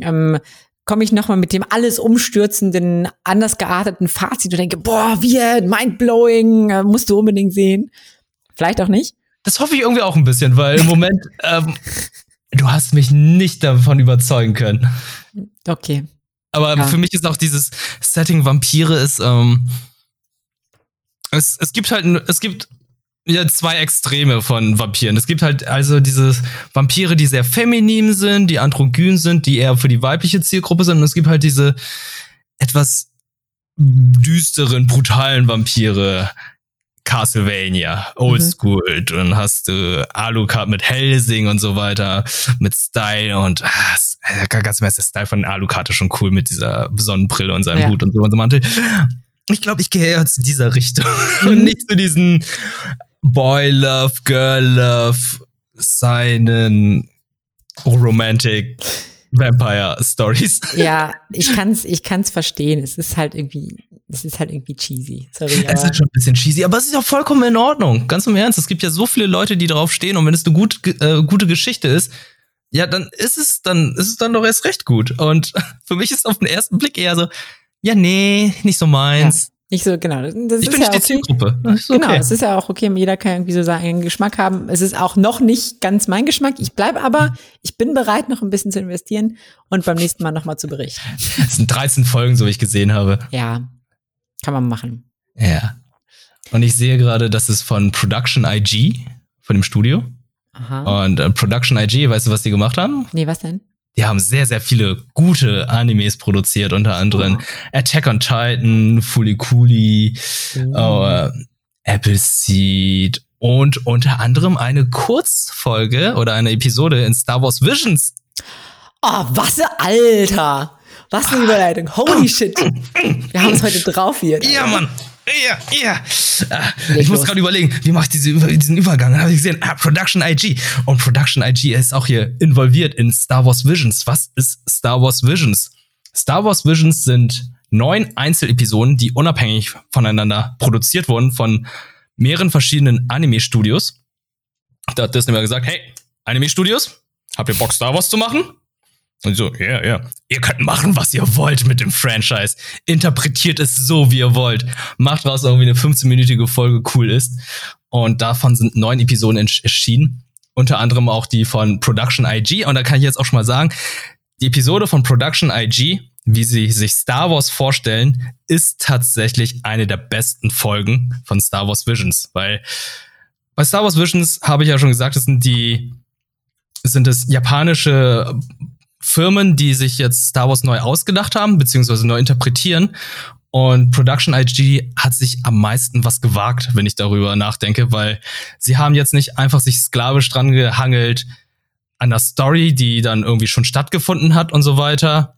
ähm, komme ich nochmal mit dem alles umstürzenden, anders gearteten Fazit und denke, boah, wie mindblowing, äh, musst du unbedingt sehen. Vielleicht auch nicht. Das hoffe ich irgendwie auch ein bisschen, weil im Moment, ähm, du hast mich nicht davon überzeugen können. Okay. Aber Ja. für mich ist auch dieses Setting Vampire ist, ähm, es, es gibt halt, es gibt ja zwei Extreme von Vampiren. Es gibt halt also diese Vampire, die sehr feminin sind, die androgyn sind, die eher für die weibliche Zielgruppe sind. Und es gibt halt diese etwas düsteren, brutalen Vampire. Castlevania, Oldschool, dann hast du Alucard mit Helsing und so weiter, mit Style und ah, äh, ganz Ernst, der Style von Alucard ist schon cool mit dieser Sonnenbrille und seinem Ja. Hut und so und so Mantel. Ich glaube, ich gehe eher zu dieser Richtung Mhm. und nicht zu diesen Boy Love, Girl Love, seinen Romantic Vampire Stories. Ja, ich kann's, ich kann's verstehen. Es ist halt irgendwie, es ist halt irgendwie cheesy. Sorry, Es ist schon ein bisschen cheesy, aber es ist auch vollkommen in Ordnung. Ganz im Ernst. Es gibt ja so viele Leute, die darauf stehen und wenn es eine gut, äh, gute Geschichte ist, ja, dann ist es dann, ist es dann doch erst recht gut. Und für mich ist auf den ersten Blick eher so, ja, nee, nicht so meins. Nicht so, genau. Das, ich ist bin ja nicht die okay. Zielgruppe. Das ist Genau, okay. es ist ja auch okay, jeder kann irgendwie so seinen Geschmack haben. Es ist auch noch nicht ganz mein Geschmack. Ich bleibe aber, ich bin bereit, noch ein bisschen zu investieren und beim nächsten Mal nochmal zu berichten. Es sind 13 Folgen, so wie ich gesehen habe. Ja, kann man machen. Ja. Und ich sehe gerade, das ist von Production IG, von dem Studio. Aha. Und äh, Production IG, weißt du, was die gemacht haben? Nee, was denn? Die haben sehr, sehr viele gute Animes produziert, unter anderem Attack on Titan, Fully Cooley, äh, Appleseed und unter anderem eine Kurzfolge oder eine Episode in Star Wars Visions. Oh, was, Alter! Was eine Überleitung. Holy shit. Wir haben es heute drauf hier. Ja, Mann. Ja, ja. Ah, Leg Ich muss gerade überlegen, wie mache ich diese, diesen Übergang? Dann habe ich gesehen, ah, Production IG. Und Production IG ist auch hier involviert in Star Wars Visions. Was ist Star Wars Visions? Star Wars Visions sind neun Einzelepisoden, die unabhängig voneinander produziert wurden von mehreren verschiedenen Anime-Studios. Da hat Disney mal gesagt, hey, Anime-Studios, habt ihr Bock, Star Wars zu machen? Und so, ja, ja. Ihr könnt machen, was ihr wollt mit dem Franchise. Interpretiert es so, wie ihr wollt. Macht raus irgendwie eine 15-minütige Folge cool ist. Und davon sind neun Episoden erschienen. Unter anderem auch die von Production IG. Und da kann ich jetzt auch schon mal sagen, die Episode von Production IG, wie sie sich Star Wars vorstellen, ist tatsächlich eine der besten Folgen von Star Wars Visions. Weil bei Star Wars Visions habe ich ja schon gesagt, das sind die, sind es japanische Firmen, die sich jetzt Star Wars neu ausgedacht haben, beziehungsweise neu interpretieren. Und Production IG hat sich am meisten was gewagt, wenn ich darüber nachdenke, weil sie haben jetzt nicht einfach sich sklavisch dran gehangelt an der Story, die dann irgendwie schon stattgefunden hat und so weiter.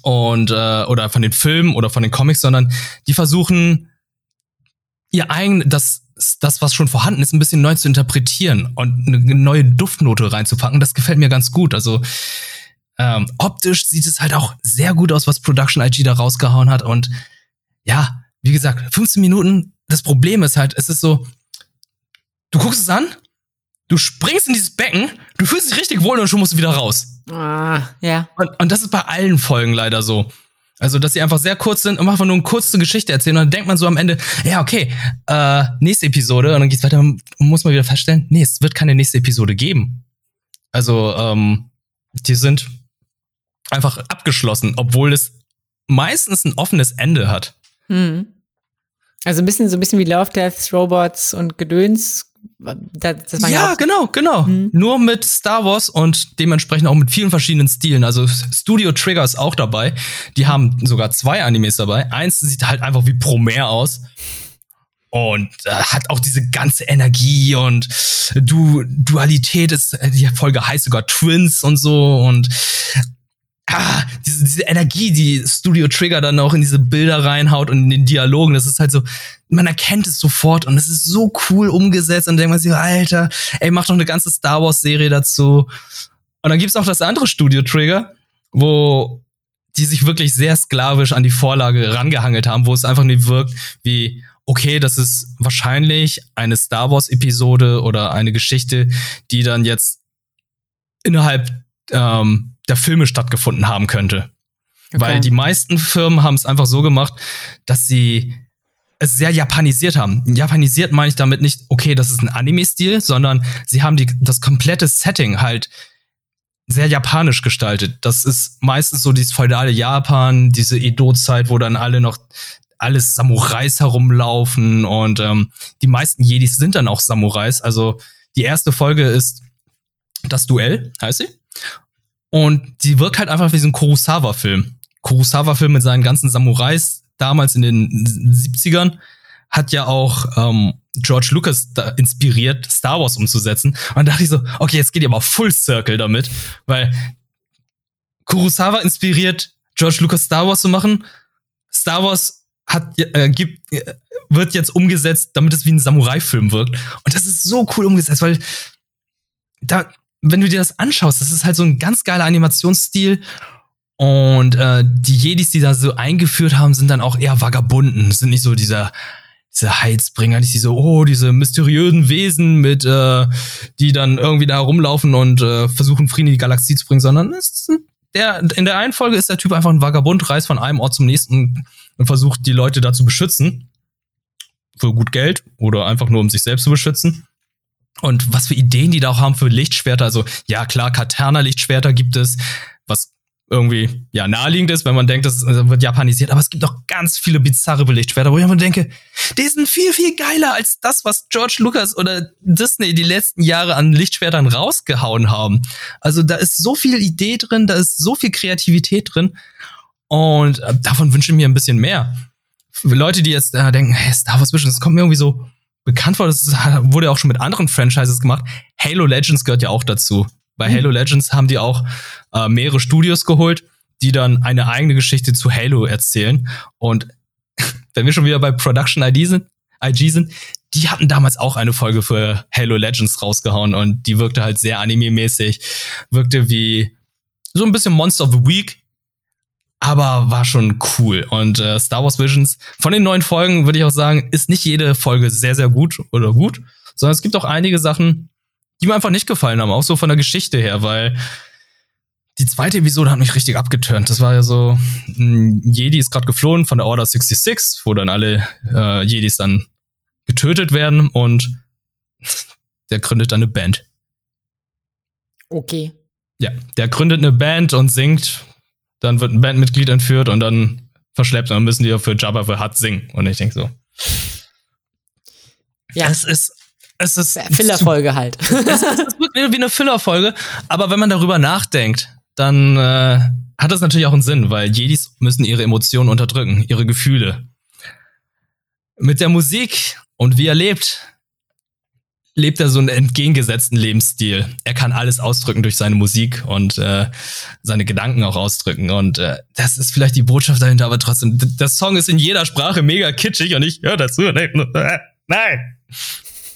Und, äh, oder von den Filmen oder von den Comics, sondern die versuchen ihr eigen, das, das, was schon vorhanden ist, ein bisschen neu zu interpretieren und eine neue Duftnote reinzupacken. Das gefällt mir ganz gut. Also ähm, optisch sieht es halt auch sehr gut aus, was Production IG da rausgehauen hat. Und ja, wie gesagt, 15 Minuten. Das Problem ist halt, es ist so, du guckst es an du springst in dieses Becken, du fühlst dich richtig wohl und schon musst du wieder raus. Ah, ja. Und, und das ist bei allen Folgen leider so. Also, dass sie einfach sehr kurz sind und einfach nur eine kurze Geschichte erzählen. Und dann denkt man so am Ende, ja, okay, äh, nächste Episode. Und dann geht's weiter und muss man wieder feststellen, nee, es wird keine nächste Episode geben. Also, ähm, die sind einfach abgeschlossen, obwohl es meistens ein offenes Ende hat. Hm. Also ein bisschen so ein bisschen wie Love, Deaths, Robots und Gedöns. Das, das ja, ja genau, genau. Hm. Nur mit Star Wars und dementsprechend auch mit vielen verschiedenen Stilen. Also Studio Trigger ist auch dabei. Die haben sogar zwei Animes dabei. Eins sieht halt einfach wie Promare aus und äh, hat auch diese ganze Energie und du Dualität ist die Folge heißt sogar Twins und so und ah, diese, diese Energie, die Studio Trigger dann auch in diese Bilder reinhaut und in den Dialogen, das ist halt so, man erkennt es sofort und es ist so cool umgesetzt und denkt man sich, Alter, ey, mach doch eine ganze Star Wars Serie dazu. Und dann gibt's auch das andere Studio Trigger, wo die sich wirklich sehr sklavisch an die Vorlage rangehangelt haben, wo es einfach nicht wirkt wie, okay, das ist wahrscheinlich eine Star Wars Episode oder eine Geschichte, die dann jetzt innerhalb ähm, der Filme stattgefunden haben könnte. Okay. Weil die meisten Firmen haben es einfach so gemacht, dass sie es sehr japanisiert haben. Japanisiert meine ich damit nicht, okay, das ist ein Anime-Stil, sondern sie haben die, das komplette Setting halt sehr japanisch gestaltet. Das ist meistens so dieses feudale Japan, diese Edo-Zeit, wo dann alle noch alles Samurais herumlaufen und ähm, die meisten Jedis sind dann auch Samurais. Also die erste Folge ist das Duell, heißt sie. Und die wirkt halt einfach wie so ein Kurosawa-Film. Kurosawa-Film mit seinen ganzen Samurais damals in den 70ern hat ja auch ähm, George Lucas da inspiriert, Star Wars umzusetzen. Und dann dachte ich so, okay, jetzt geht ihr aber Full Circle damit, weil Kurosawa inspiriert, George Lucas Star Wars zu machen. Star Wars hat, äh, gibt, äh, wird jetzt umgesetzt, damit es wie ein Samurai-Film wirkt. Und das ist so cool umgesetzt, weil da, wenn du dir das anschaust, das ist halt so ein ganz geiler Animationsstil. Und äh, die Jedis, die da so eingeführt haben, sind dann auch eher Vagabunden. Sind nicht so dieser, dieser Heilsbringer, nicht diese, oh, diese mysteriösen Wesen mit, äh, die dann irgendwie da rumlaufen und äh, versuchen, Frieden in die Galaxie zu bringen, sondern es der, in der einen Folge ist der Typ einfach ein Vagabund, reist von einem Ort zum nächsten und versucht, die Leute da zu beschützen. Für gut Geld oder einfach nur, um sich selbst zu beschützen. Und was für Ideen die da auch haben für Lichtschwerter. Also, ja, klar, Katerna-Lichtschwerter gibt es, irgendwie ja naheliegend ist, wenn man denkt, das wird japanisiert, aber es gibt auch ganz viele bizarre Lichtschwerter, wo ich immer denke, die sind viel, viel geiler als das, was George Lucas oder Disney die letzten Jahre an Lichtschwertern rausgehauen haben. Also da ist so viel Idee drin, da ist so viel Kreativität drin und äh, davon wünsche ich mir ein bisschen mehr. Für Leute, die jetzt äh, denken, hey, Star Wars Vision, das kommt mir irgendwie so bekannt vor, das wurde ja auch schon mit anderen Franchises gemacht. Halo Legends gehört ja auch dazu. Bei mhm. Halo Legends haben die auch äh, mehrere Studios geholt, die dann eine eigene Geschichte zu Halo erzählen. Und wenn wir schon wieder bei Production ID sind, IG sind, die hatten damals auch eine Folge für Halo Legends rausgehauen und die wirkte halt sehr anime-mäßig, wirkte wie so ein bisschen Monster of the Week, aber war schon cool. Und äh, Star Wars Visions, von den neuen Folgen würde ich auch sagen, ist nicht jede Folge sehr, sehr gut oder gut, sondern es gibt auch einige Sachen, die mir einfach nicht gefallen haben, auch so von der Geschichte her, weil die zweite Episode hat mich richtig abgeturnt. Das war ja so, ein Jedi ist gerade geflohen von der Order 66, wo dann alle äh, Jedis dann getötet werden und der gründet dann eine Band. Okay. Ja, der gründet eine Band und singt dann wird ein Bandmitglied entführt und dann verschleppt und dann müssen die für Jabba the Hutt singen. Und ich denke so. Ja. Es ist. Es ist. Fillerfolge halt. es, ist, es ist wie eine Fillerfolge, aber wenn man darüber nachdenkt, dann äh, hat das natürlich auch einen Sinn, weil Jedis müssen ihre Emotionen unterdrücken, ihre Gefühle. Mit der Musik und wie er lebt, lebt er so einen entgegengesetzten Lebensstil. Er kann alles ausdrücken durch seine Musik und äh, seine Gedanken auch ausdrücken. Und äh, das ist vielleicht die Botschaft dahinter, aber trotzdem, der Song ist in jeder Sprache mega kitschig und ich höre dazu. Nein!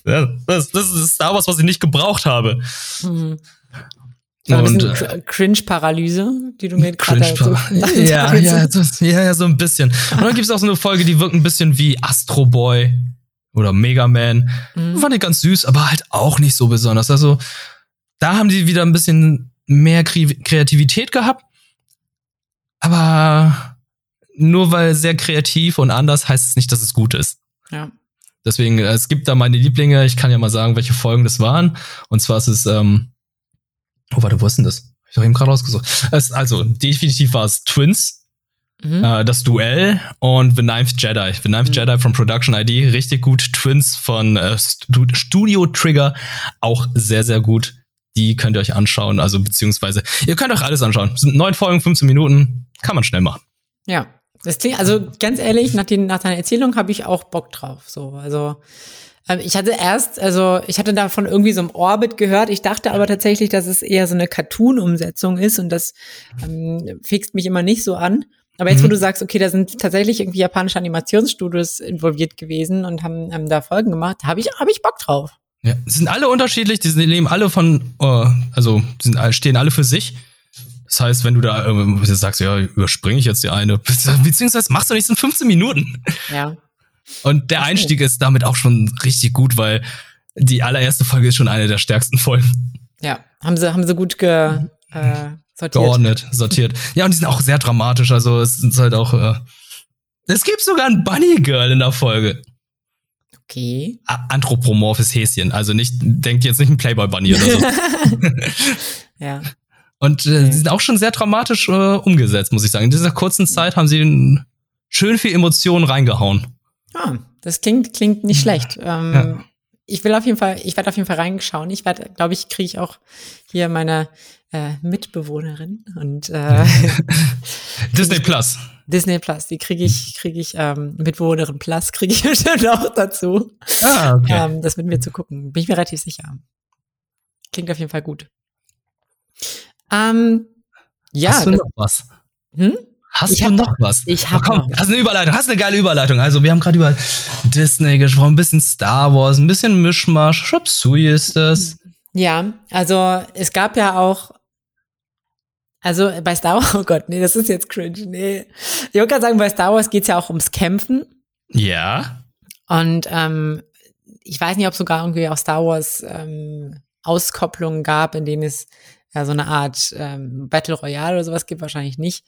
Das, das ist Star Wars, was ich nicht gebraucht habe. Mhm. Bisschen äh, Cringe-Paralyse, die du mir gerade so ja, ja, so, ja, ja, so ein bisschen. Und dann gibt es auch so eine Folge, die wirkt ein bisschen wie Astro Boy oder Mega Man. Mhm. Fand ich ganz süß, aber halt auch nicht so besonders. Also da haben die wieder ein bisschen mehr Kreativität gehabt. Aber nur weil sehr kreativ und anders heißt es nicht, dass es gut ist. Ja. Deswegen, äh, es gibt da meine Lieblinge. Ich kann ja mal sagen, welche Folgen das waren. Und zwar ist es, ähm, oh, warte, wo ist denn das? Hab ich doch eben gerade rausgesucht. Es, also, definitiv war es Twins, mhm. äh, das Duell und The Ninth Jedi. The Ninth mhm. Jedi von Production ID, richtig gut. Twins von äh, Studio Trigger, auch sehr, sehr gut. Die könnt ihr euch anschauen. Also, beziehungsweise, ihr könnt euch alles anschauen. Es sind neun Folgen, 15 Minuten. Kann man schnell machen. Ja, das klingt, also ganz ehrlich, nach, den, nach deiner Erzählung habe ich auch Bock drauf. So, also ähm, ich hatte erst, also ich hatte davon irgendwie so im Orbit gehört. Ich dachte aber tatsächlich, dass es eher so eine Cartoon-Umsetzung ist und das ähm, fixt mich immer nicht so an. Aber jetzt, mhm. wo du sagst, okay, da sind tatsächlich irgendwie japanische Animationsstudios involviert gewesen und haben, haben da Folgen gemacht, habe ich, hab ich Bock drauf. Ja, sind alle unterschiedlich, die leben alle von, uh, also sind, stehen alle für sich. Das heißt, wenn du da äh, sagst, ja, überspringe ich jetzt die eine, beziehungsweise machst du nicht in 15 Minuten. Ja. Und der Einstieg ist damit auch schon richtig gut, weil die allererste Folge ist schon eine der stärksten Folgen. Ja, haben sie, haben sie gut ge, äh, sortiert. Geordnet, sortiert. Ja, und die sind auch sehr dramatisch. Also es ist halt auch. Äh, es gibt sogar ein Bunny Girl in der Folge. Okay. Anthropomorphes Häschen. Also nicht, denkt jetzt nicht ein Playboy Bunny oder so. ja. Und äh, sie sind auch schon sehr dramatisch äh, umgesetzt, muss ich sagen. In dieser kurzen Zeit haben sie schön viel Emotionen reingehauen. Ah, das klingt, klingt nicht schlecht. Ähm, ja. Ich will auf jeden Fall, ich werde auf jeden Fall reinschauen. Ich werde, glaube ich, kriege ich auch hier meine äh, Mitbewohnerin und äh, Disney Plus. Disney Plus, die kriege ich, kriege ich, ähm, Mitbewohnerin Plus kriege ich bestimmt auch dazu. Ah, okay. Ähm, das mit mir zu gucken. Bin ich mir relativ sicher. Klingt auf jeden Fall gut. Ähm, ja. Hast du noch was? Hm? Hast ich du noch was? Ich habe komm, noch. hast eine Überleitung, hast eine geile Überleitung. Also, wir haben gerade über Disney gesprochen, ein bisschen Star Wars, ein bisschen Mischmasch. Shopsui ist das. Ja, also es gab ja auch also bei Star Wars, oh Gott, nee, das ist jetzt cringe. Nee. Ich wollte gerade sagen, bei Star Wars geht's ja auch ums Kämpfen. Ja. Und ähm, ich weiß nicht, ob sogar irgendwie auch Star Wars ähm, Auskopplungen gab, in denen es ja so eine Art ähm, Battle Royale oder sowas gibt, wahrscheinlich nicht.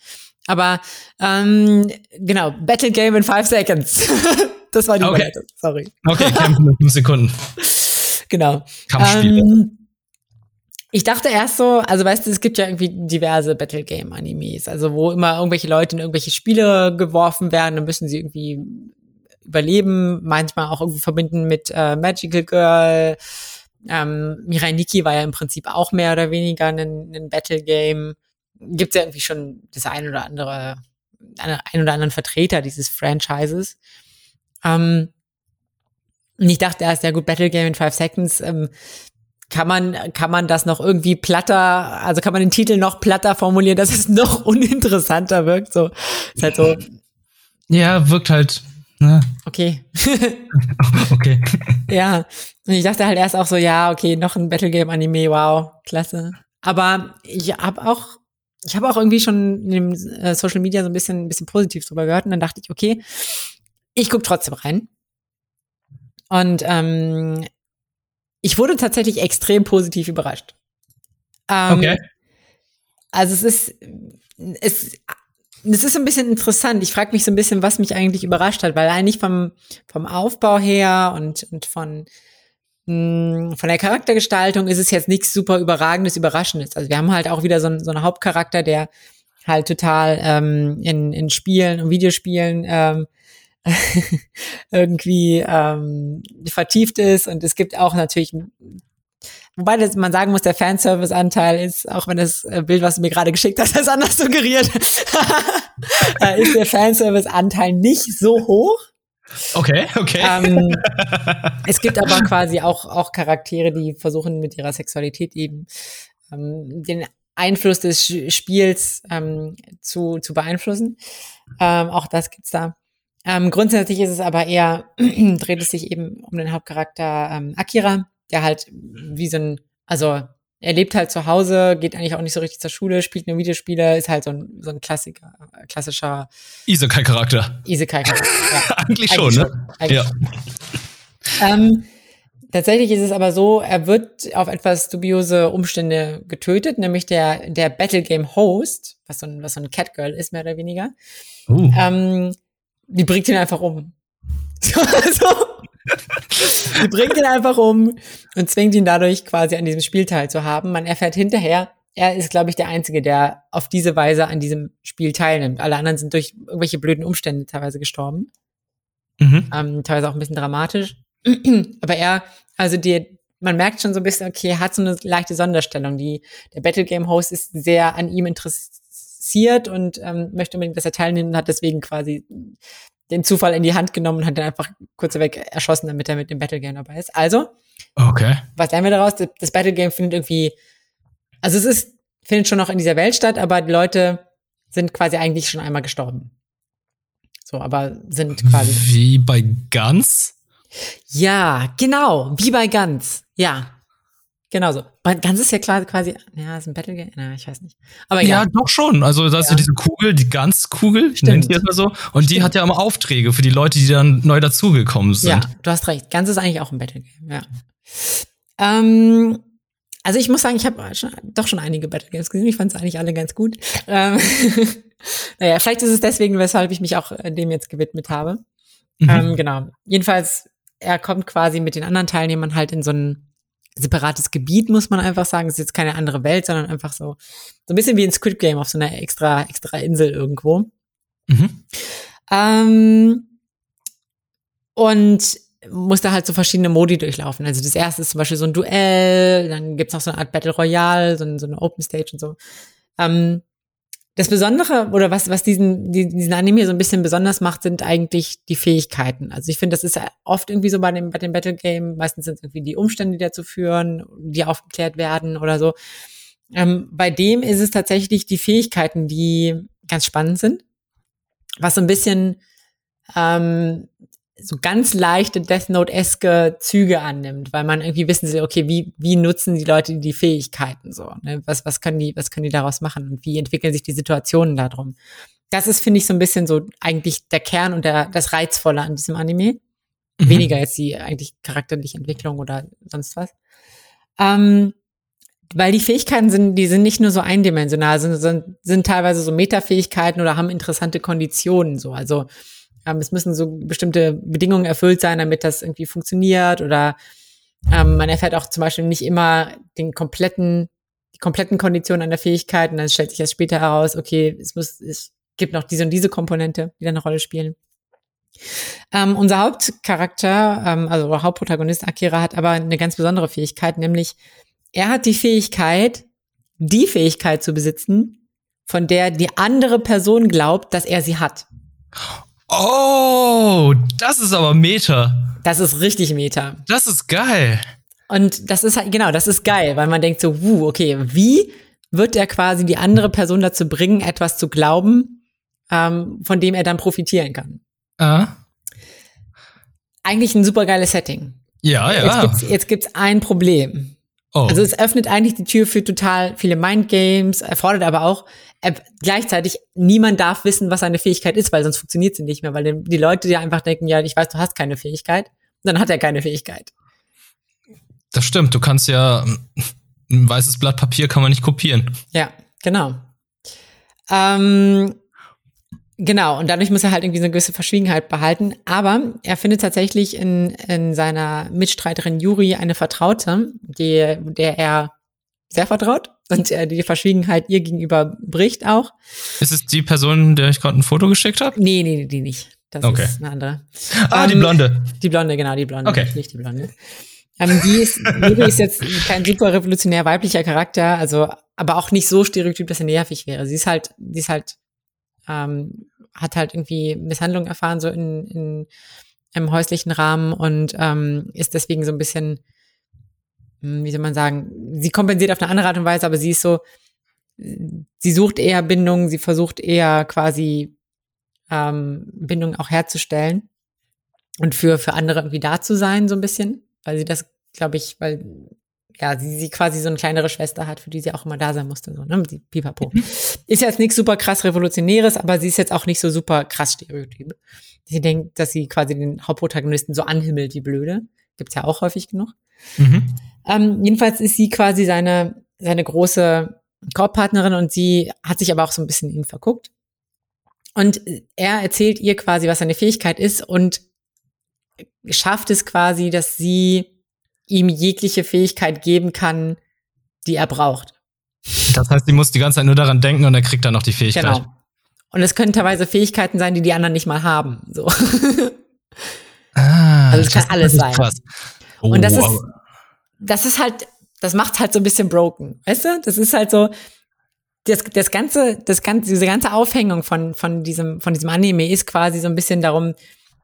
Aber ähm, genau, Battle Game in five seconds. das war die okay. Überleitung, sorry. Okay, kämpfen in fünf Sekunden. Genau. Kampfspiele. Ähm, ich dachte erst so, also weißt du, es gibt ja irgendwie diverse Battle Game Animes, also wo immer irgendwelche Leute in irgendwelche Spiele geworfen werden, dann müssen sie irgendwie überleben, manchmal auch irgendwie verbinden mit äh, Magical Girl, ähm, Mirai Nikki war ja im Prinzip auch mehr oder weniger ein, ein Battle-Game. Gibt ja irgendwie schon das ein oder andere, ein oder anderen Vertreter dieses Franchises. Ähm, und ich dachte erst, ja gut, Battle Game in Five Seconds, ähm, kann man, kann man das noch irgendwie platter, also kann man den Titel noch platter formulieren, dass es noch uninteressanter wirkt, so. Ist halt so. Ja, wirkt halt Ne? Okay. okay. ja. Und ich dachte halt erst auch so, ja, okay, noch ein Battlegame-Anime, wow, klasse. Aber ich habe auch, ich habe auch irgendwie schon in dem äh, Social Media so ein bisschen, ein bisschen positiv drüber gehört und dann dachte ich, okay, ich guck trotzdem rein. Und ähm, ich wurde tatsächlich extrem positiv überrascht. Ähm, okay. Also es ist, es das ist ein bisschen interessant. Ich frage mich so ein bisschen, was mich eigentlich überrascht hat, weil eigentlich vom, vom Aufbau her und, und von, mh, hm, von der Charaktergestaltung ist es jetzt nichts super Überragendes, Überraschendes. Also wir haben halt auch wieder so, so einen Hauptcharakter, der halt total ähm, in, in Spielen und Videospielen ähm, irgendwie ähm, vertieft ist. Und es gibt auch natürlich Wobei das, man sagen muss, der Fanservice-Anteil ist, auch wenn das äh, Bild, was du mir gerade geschickt hast, das anders suggeriert, äh, ist der Fanservice-Anteil nicht so hoch. Okay, okay. Ähm, es gibt aber quasi auch, auch Charaktere, die versuchen mit ihrer Sexualität eben ähm, den Einfluss des Spiels ähm, zu, zu beeinflussen. Ähm, auch das gibt's da. Ähm, grundsätzlich ist es aber eher, dreht es sich eben um den Hauptcharakter ähm, Akira, der halt wie so ein, also er lebt halt zu Hause, geht eigentlich auch nicht so richtig zur Schule, spielt nur Videospiele, ist halt so ein, so ein Klassiker, klassischer Isekai-Charakter. Isekai-Charakter. Ja. eigentlich, eigentlich, schon, ne? Eigentlich ja. ähm, tatsächlich ist es aber so, er wird auf etwas dubiose Umstände getötet, nämlich der, der Battlegame Host, was so ein, was so ein Catgirl ist, mehr oder weniger. Uh. Ähm, die bringt ihn einfach um. So, also, die bringt ihn einfach um und zwingt ihn dadurch quasi an diesem Spiel teilzuhaben. Man erfährt hinterher, er ist, glaube ich, der Einzige, der auf diese Weise an diesem Spiel teilnimmt. Alle anderen sind durch irgendwelche blöden Umstände teilweise gestorben. Mhm. Ähm, teilweise auch ein bisschen dramatisch. Aber er, also die, man merkt schon so ein bisschen, okay, er hat so eine leichte Sonderstellung. Die, der Battlegame-Host ist sehr an ihm interessiert und ähm, möchte unbedingt, dass er teilnimmt und hat deswegen quasi den Zufall in die Hand genommen und hat dann einfach kurzerweg erschossen, damit er mit dem Battlegame dabei ist. Also, okay. was lernen wir daraus? Das Battlegame findet irgendwie, also es ist, findet schon noch in dieser Welt statt, aber die Leute sind quasi eigentlich schon einmal gestorben. So, aber sind quasi. Wie bei Guns? Ja, genau, wie bei Guns. Ja, Genau so. Ganz ist ja klar quasi, ja, ist ein Battlegame, na, ich weiß nicht. Aber ja. Ja, doch schon. Also, da ist ja. ja diese Kugel, die Ganzkugel, ich nenne die jetzt mal so. Und Stimmt. die hat ja immer Aufträge für die Leute, die dann neu dazugekommen sind. Ja, du hast recht. Ganz ist eigentlich auch ein Battlegame, ja. Ähm, also ich muss sagen, ich habe doch schon einige Battlegames gesehen. Ich fand es eigentlich alle ganz gut. Ähm, naja, vielleicht ist es deswegen, weshalb ich mich auch äh, dem jetzt gewidmet habe. Mhm. Ähm, genau. Jedenfalls, er kommt quasi mit den anderen Teilnehmern halt in so ein separates Gebiet, muss man einfach sagen. Es ist jetzt keine andere Welt, sondern einfach so, so ein bisschen wie ein Squid Game auf so einer extra, extra Insel irgendwo. Mhm. Ähm, und musste halt so verschiedene Modi durchlaufen. Also das erste ist zum Beispiel so ein Duell, dann gibt's noch so eine Art Battle Royale, so, so eine Open Stage und so. Ähm, das Besondere oder was, was diesen, diesen Anime so ein bisschen besonders macht, sind eigentlich die Fähigkeiten. Also ich finde, das ist oft irgendwie so bei dem, bei dem Battle Game. Meistens sind es irgendwie die Umstände, die dazu führen, die aufgeklärt werden oder so. Ähm, bei dem ist es tatsächlich die Fähigkeiten, die ganz spannend sind. Was so ein bisschen ähm, so ganz leichte Death Note-eske Züge annimmt, weil man irgendwie wissen will, okay, wie, wie nutzen die Leute die Fähigkeiten so? Ne? Was, was können die, was können die daraus machen und wie entwickeln sich die Situationen darum? Das ist, finde ich, so ein bisschen so eigentlich der Kern und der, das Reizvolle an diesem Anime. Mhm. Weniger jetzt die eigentlich charakterliche Entwicklung oder sonst was. Ähm, weil die Fähigkeiten sind, die sind nicht nur so eindimensional, sind, sind, sind teilweise so Metafähigkeiten oder haben interessante Konditionen so. Also ähm, es müssen so bestimmte Bedingungen erfüllt sein, damit das irgendwie funktioniert oder ähm, man erfährt auch zum Beispiel nicht immer den kompletten, die kompletten Konditionen an der Fähigkeit und dann stellt sich erst später heraus, okay, es muss, es gibt noch diese und diese Komponente, die da eine Rolle spielen. Ähm, unser Hauptcharakter, ähm, also Hauptprotagonist Akira hat aber eine ganz besondere Fähigkeit, nämlich er hat die Fähigkeit, die Fähigkeit zu besitzen, von der die andere Person glaubt, dass er sie hat. Oh, das ist aber Meta. Das ist richtig Meta. Das ist geil. Und das ist halt, genau, das ist geil, weil man denkt so, wuh, okay, wie wird er quasi die andere Person dazu bringen, etwas zu glauben, ähm, von dem er dann profitieren kann? Ah. Eigentlich ein super geiles Setting. Ja, ja. Jetzt gibt's, jetzt gibt's ein Problem. Oh. Also es öffnet eigentlich die Tür für total viele Mindgames, erfordert aber auch äh, gleichzeitig niemand darf wissen, was seine Fähigkeit ist, weil sonst funktioniert sie nicht mehr, weil die Leute ja einfach denken, ja, ich weiß, du hast keine Fähigkeit, dann hat er keine Fähigkeit. Das stimmt, du kannst ja ein weißes Blatt Papier kann man nicht kopieren. Ja, genau. Ähm, Genau, und dadurch muss er halt irgendwie so eine gewisse Verschwiegenheit behalten. Aber er findet tatsächlich in, in seiner Mitstreiterin Juri eine Vertraute, die, der er sehr vertraut und er die Verschwiegenheit ihr gegenüber bricht auch. Ist es die Person, der ich gerade ein Foto geschickt habe? Nee, nee, die nicht. Das okay. ist eine andere. Ah, um, die ähm, Blonde. Die Blonde, genau, die Blonde. Okay. Nicht die Blonde. Ähm, die ist, Juri ist jetzt kein super revolutionär weiblicher Charakter, also, aber auch nicht so stereotyp, dass er nervig wäre. Sie ist halt, sie ist halt ähm, hat halt irgendwie Misshandlung erfahren, so in, in im häuslichen Rahmen und ähm, ist deswegen so ein bisschen, wie soll man sagen, sie kompensiert auf eine andere Art und Weise, aber sie ist so, sie sucht eher Bindung, sie versucht eher quasi ähm, Bindung auch herzustellen und für, für andere irgendwie da zu sein, so ein bisschen, weil sie das, glaube ich, weil ja, sie, sie quasi so eine kleinere Schwester hat, für die sie auch immer da sein musste, so, ne, die Pipapo. Mhm. Ist jetzt nichts super krass Revolutionäres, aber sie ist jetzt auch nicht so super krass Stereotyp. Sie denkt, dass sie quasi den Hauptprotagonisten so anhimmelt, die Blöde. Gibt's ja auch häufig genug. Mhm. Ähm, jedenfalls ist sie quasi seine, seine große Korbpartnerin und sie hat sich aber auch so ein bisschen in ihn verguckt. Und er erzählt ihr quasi, was seine Fähigkeit ist und schafft es quasi, dass sie ihm jegliche Fähigkeit geben kann, die er braucht. Das heißt, sie muss die ganze Zeit nur daran denken und er kriegt dann noch die Fähigkeit. Genau. Und es können teilweise Fähigkeiten sein, die die anderen nicht mal haben. So. Ah, also es kann alles sein. Krass. Oh, und das ist, das ist halt, das macht halt so ein bisschen broken, weißt du? Das ist halt so, das, das ganze, das ganze, diese ganze Aufhängung von, von diesem, von diesem Anime ist quasi so ein bisschen darum,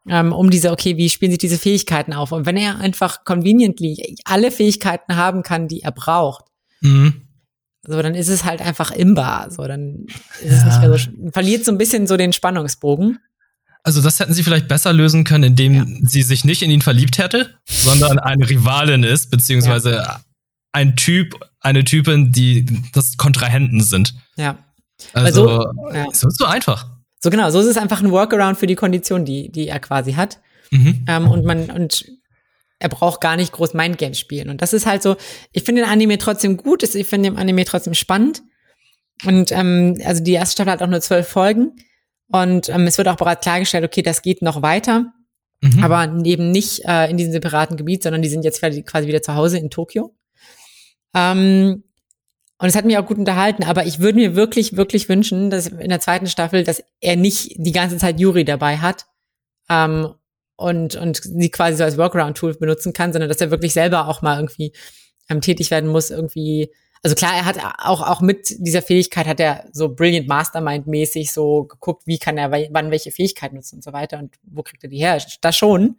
ähm, um diese, okay, wie spielen sich diese Fähigkeiten auf? Und wenn er einfach conveniently alle Fähigkeiten haben kann, die er braucht, mhm. so, dann ist es halt einfach imbar. So, dann ist ja. es nicht mehr so, verliert so ein bisschen so den Spannungsbogen. Also das hätten sie vielleicht besser lösen können, indem ja. sie sich nicht in ihn verliebt hätte, sondern eine Rivalin ist, beziehungsweise ja. ein Typ, eine Typin, die das Kontrahenten sind. Ja. Also, also ja. so ist so einfach. So genau, so ist es einfach ein Workaround für die Kondition, die, die er quasi hat. Mhm. Ähm, und man, und er braucht gar nicht groß Mindgames spielen. Und das ist halt so, ich finde den Anime trotzdem gut, ich finde den Anime trotzdem spannend. Und ähm, also die erste Staffel hat auch nur zwölf Folgen. Und ähm, es wird auch bereits klargestellt, okay, das geht noch weiter. Mhm. Aber eben nicht äh, in diesem separaten Gebiet, sondern die sind jetzt quasi wieder zu Hause in Tokio. Ähm, und es hat mich auch gut unterhalten, aber ich würde mir wirklich, wirklich wünschen, dass in der zweiten Staffel, dass er nicht die ganze Zeit Yuri dabei hat ähm, und, und sie quasi so als Workaround-Tool benutzen kann, sondern dass er wirklich selber auch mal irgendwie ähm, tätig werden muss, irgendwie. Also klar, er hat auch, auch mit dieser Fähigkeit hat er so Brilliant Mastermind-mäßig so geguckt, wie kann er wann welche Fähigkeit nutzen und so weiter und wo kriegt er die her? Das schon.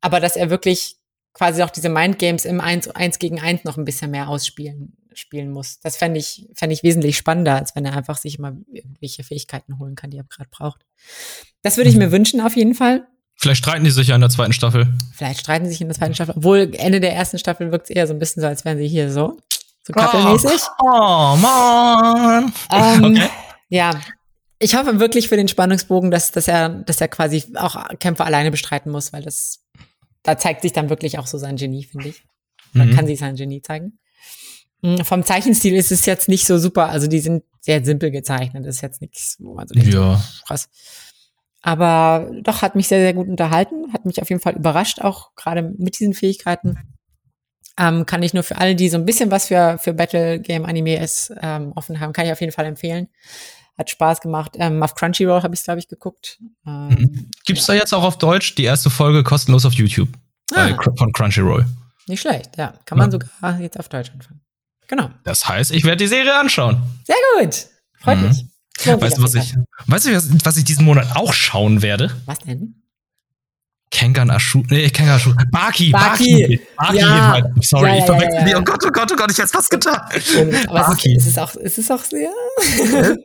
Aber dass er wirklich quasi auch diese Mindgames im 1, 1 gegen 1 noch ein bisschen mehr ausspielen spielen muss. Das fände ich, fände ich wesentlich spannender, als wenn er einfach sich immer irgendwelche Fähigkeiten holen kann, die er gerade braucht. Das würde ich mir mhm. wünschen, auf jeden Fall. Vielleicht streiten die sich ja in der zweiten Staffel. Vielleicht streiten sie sich in der zweiten Staffel. Obwohl Ende der ersten Staffel wirkt es eher so ein bisschen so, als wären sie hier so. So kappelmäßig. Oh, oh man. Ähm, okay. Ja. Ich hoffe wirklich für den Spannungsbogen, dass, dass er, dass er quasi auch Kämpfe alleine bestreiten muss, weil das, da zeigt sich dann wirklich auch so sein Genie, finde ich. Da mhm. kann sich sein Genie zeigen. Hm, vom Zeichenstil ist es jetzt nicht so super. Also die sind sehr simpel gezeichnet. Das ist jetzt nichts, wo man so denkt, ja. krass. Aber doch hat mich sehr, sehr gut unterhalten, hat mich auf jeden Fall überrascht, auch gerade mit diesen Fähigkeiten. Ähm, kann ich nur für alle, die so ein bisschen was für, für Battle Game Anime ist, ähm, offen haben, kann ich auf jeden Fall empfehlen. Hat Spaß gemacht. Ähm, auf Crunchyroll habe ich es, glaube ich, geguckt. Ähm, mhm. Gibt's da jetzt auch auf Deutsch die erste Folge kostenlos auf YouTube ah. bei, von Crunchyroll? Nicht schlecht, ja. Kann man ja. sogar jetzt auf Deutsch anfangen. Genau. Das heißt, ich werde die Serie anschauen. Sehr gut. Freut mhm. mich. Weißt du, was ich, weißt du, was ich diesen Monat auch schauen werde? Was denn? Kengan Ashu, nee, Kengan Ashu, Baki, Baki, Baki, ja. sorry, ja, ja, ich verwechsel die, oh Gott, oh Gott, oh Gott, ich hätte fast getan. Aber Baki. Es, ist, es, ist auch, es ist auch sehr.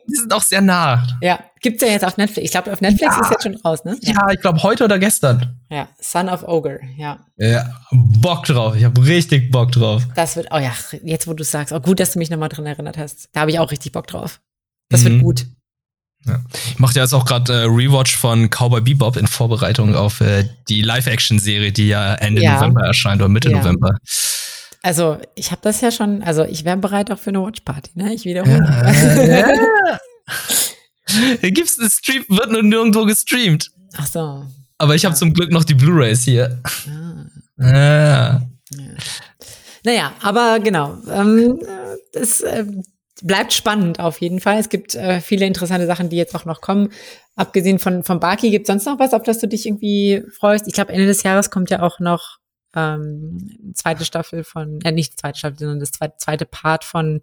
die sind auch sehr nah. Ja, gibt's ja jetzt auf Netflix. Ich glaube, auf Netflix ist jetzt schon raus, ne? Ja, ich glaube heute oder gestern. Ja, Son of Ogre, ja. Ja, Bock drauf. Ich habe richtig Bock drauf. Das wird, oh ja, jetzt wo du sagst, oh gut, dass du mich nochmal dran erinnert hast. Da habe ich auch richtig Bock drauf. Das mhm. wird gut. Ja. Ich mache ja jetzt auch gerade äh, Rewatch von Cowboy Bebop in Vorbereitung auf äh, die Live-Action-Serie, die ja Ende ja. November erscheint oder Mitte ja. November. Also ich habe das ja schon, also ich wäre bereit auch für eine Watchparty, ne? Ich wiederhole. Ja, Gibt's einen Stream, wird nur nirgendwo gestreamt. Ach so. Aber ich habe zum Glück noch die Blu-rays hier. Ah. Ja. Naja, aber genau. Ähm, das, äh, bleibt spannend auf jeden Fall. Es gibt äh, viele interessante Sachen, die jetzt auch noch kommen. Abgesehen von, von Baki, gibt es sonst noch was, auf das du dich irgendwie freust? Ich glaube, Ende des Jahres kommt ja auch noch ähm, zweite Staffel von, äh, nicht zweite Staffel, sondern das zweite, zweite Part von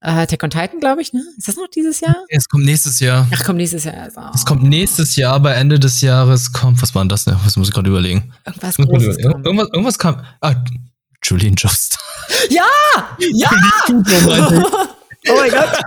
äh, Attack on Titan, glaube ich, ne? Ist das noch dieses Jahr? Es kommt nächstes Jahr. Ach, kommt nächstes Jahr. Also. Es kommt nächstes Jahr, aber Ende des Jahres kommt, was war denn das? Ne? Was muss ich gerade überlegen? Irgendwas Großes Irgendwas, irgendwas kam, ah, Julian Joestar. Ja! Ja! oh mein Gott.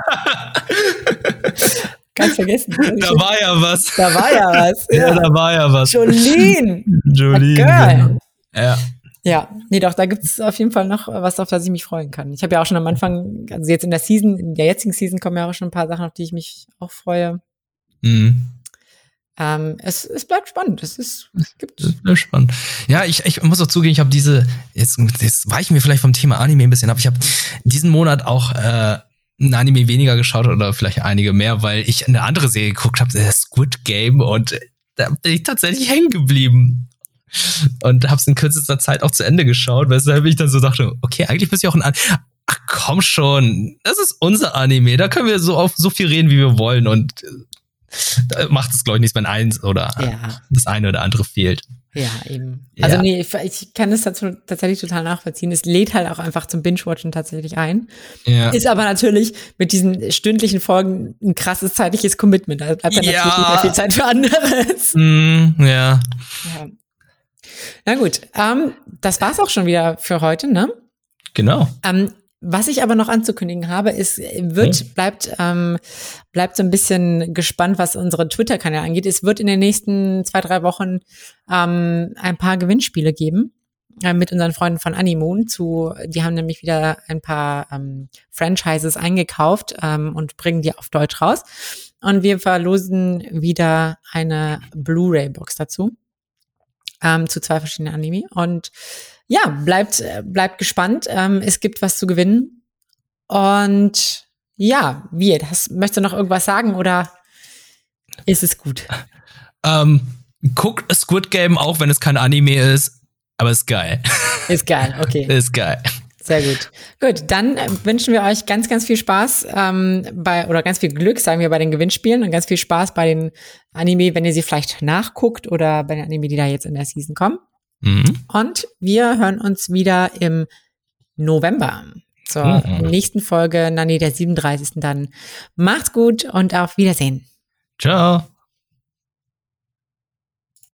Ganz vergessen. Da war ja was. Da war ja was. Ja, ja da war ja was. Jolene. Jolene. Girl. Ja. Ja, nee, doch, da gibt es auf jeden Fall noch was, auf das ich mich freuen kann. Ich habe ja auch schon am Anfang, also jetzt in der Season, in der jetzigen Season kommen ja auch schon ein paar Sachen, auf die ich mich auch freue. Mhm. Ähm, es, es bleibt spannend. Es ist, es gibt. Es bleibt spannend. Ja, ich, ich muss auch zugeben, ich habe diese, jetzt, jetzt weichen wir vielleicht vom Thema Anime ein bisschen ab. Ich habe diesen Monat auch äh, ein Anime weniger geschaut oder vielleicht einige mehr, weil ich eine andere Serie geguckt habe, das Squid Game, und da bin ich tatsächlich hängen geblieben. Und habe es in kürzester Zeit auch zu Ende geschaut, weshalb ich dann so dachte, okay, eigentlich müsste ich auch ein Ach komm schon, das ist unser Anime, da können wir so auf so viel reden, wie wir wollen und da macht es, glaube ich, nichts, wenn eins oder ja. das eine oder andere fehlt. Ja, eben. Also ja. nee, ich, ich kann das dazu tatsächlich total nachvollziehen. Es lädt halt auch einfach zum Binge-Watchen tatsächlich ein. Ja. Ist aber natürlich mit diesen stündlichen Folgen ein krasses zeitliches Commitment. Da bleibt dann ja. natürlich nicht mehr viel Zeit für anderes. Mm, ja. ja. Na gut, ähm, das war's auch schon wieder für heute, ne? Genau. Ähm, was ich aber noch anzukündigen habe, ist, wird, hm. bleibt, ähm, bleibt so ein bisschen gespannt, was unsere Twitter-Kanäle angeht. Es wird in den nächsten zwei, drei Wochen ähm, ein paar Gewinnspiele geben äh, mit unseren Freunden von Animoon zu, die haben nämlich wieder ein paar ähm, Franchises eingekauft ähm, und bringen die auf Deutsch raus. Und wir verlosen wieder eine Blu-ray-Box dazu ähm, zu zwei verschiedenen Anime. Und ja, bleibt, bleibt gespannt. Ähm, es gibt was zu gewinnen. Und ja, wie? Das, möchtest du noch irgendwas sagen oder ist es gut? Ähm, guck Squid Game auch, wenn es kein Anime ist, aber ist geil. Ist geil, okay. ist geil. Sehr gut. Gut, dann äh, wünschen wir euch ganz, ganz viel Spaß ähm, bei oder ganz viel Glück, sagen wir, bei den Gewinnspielen und ganz viel Spaß bei den Anime, wenn ihr sie vielleicht nachguckt oder bei den Anime, die da jetzt in der Season kommen. Mhm. Und wir hören uns wieder im November zur mhm. nächsten Folge, Nani der 37. dann. Macht's gut und auf Wiedersehen. Ciao.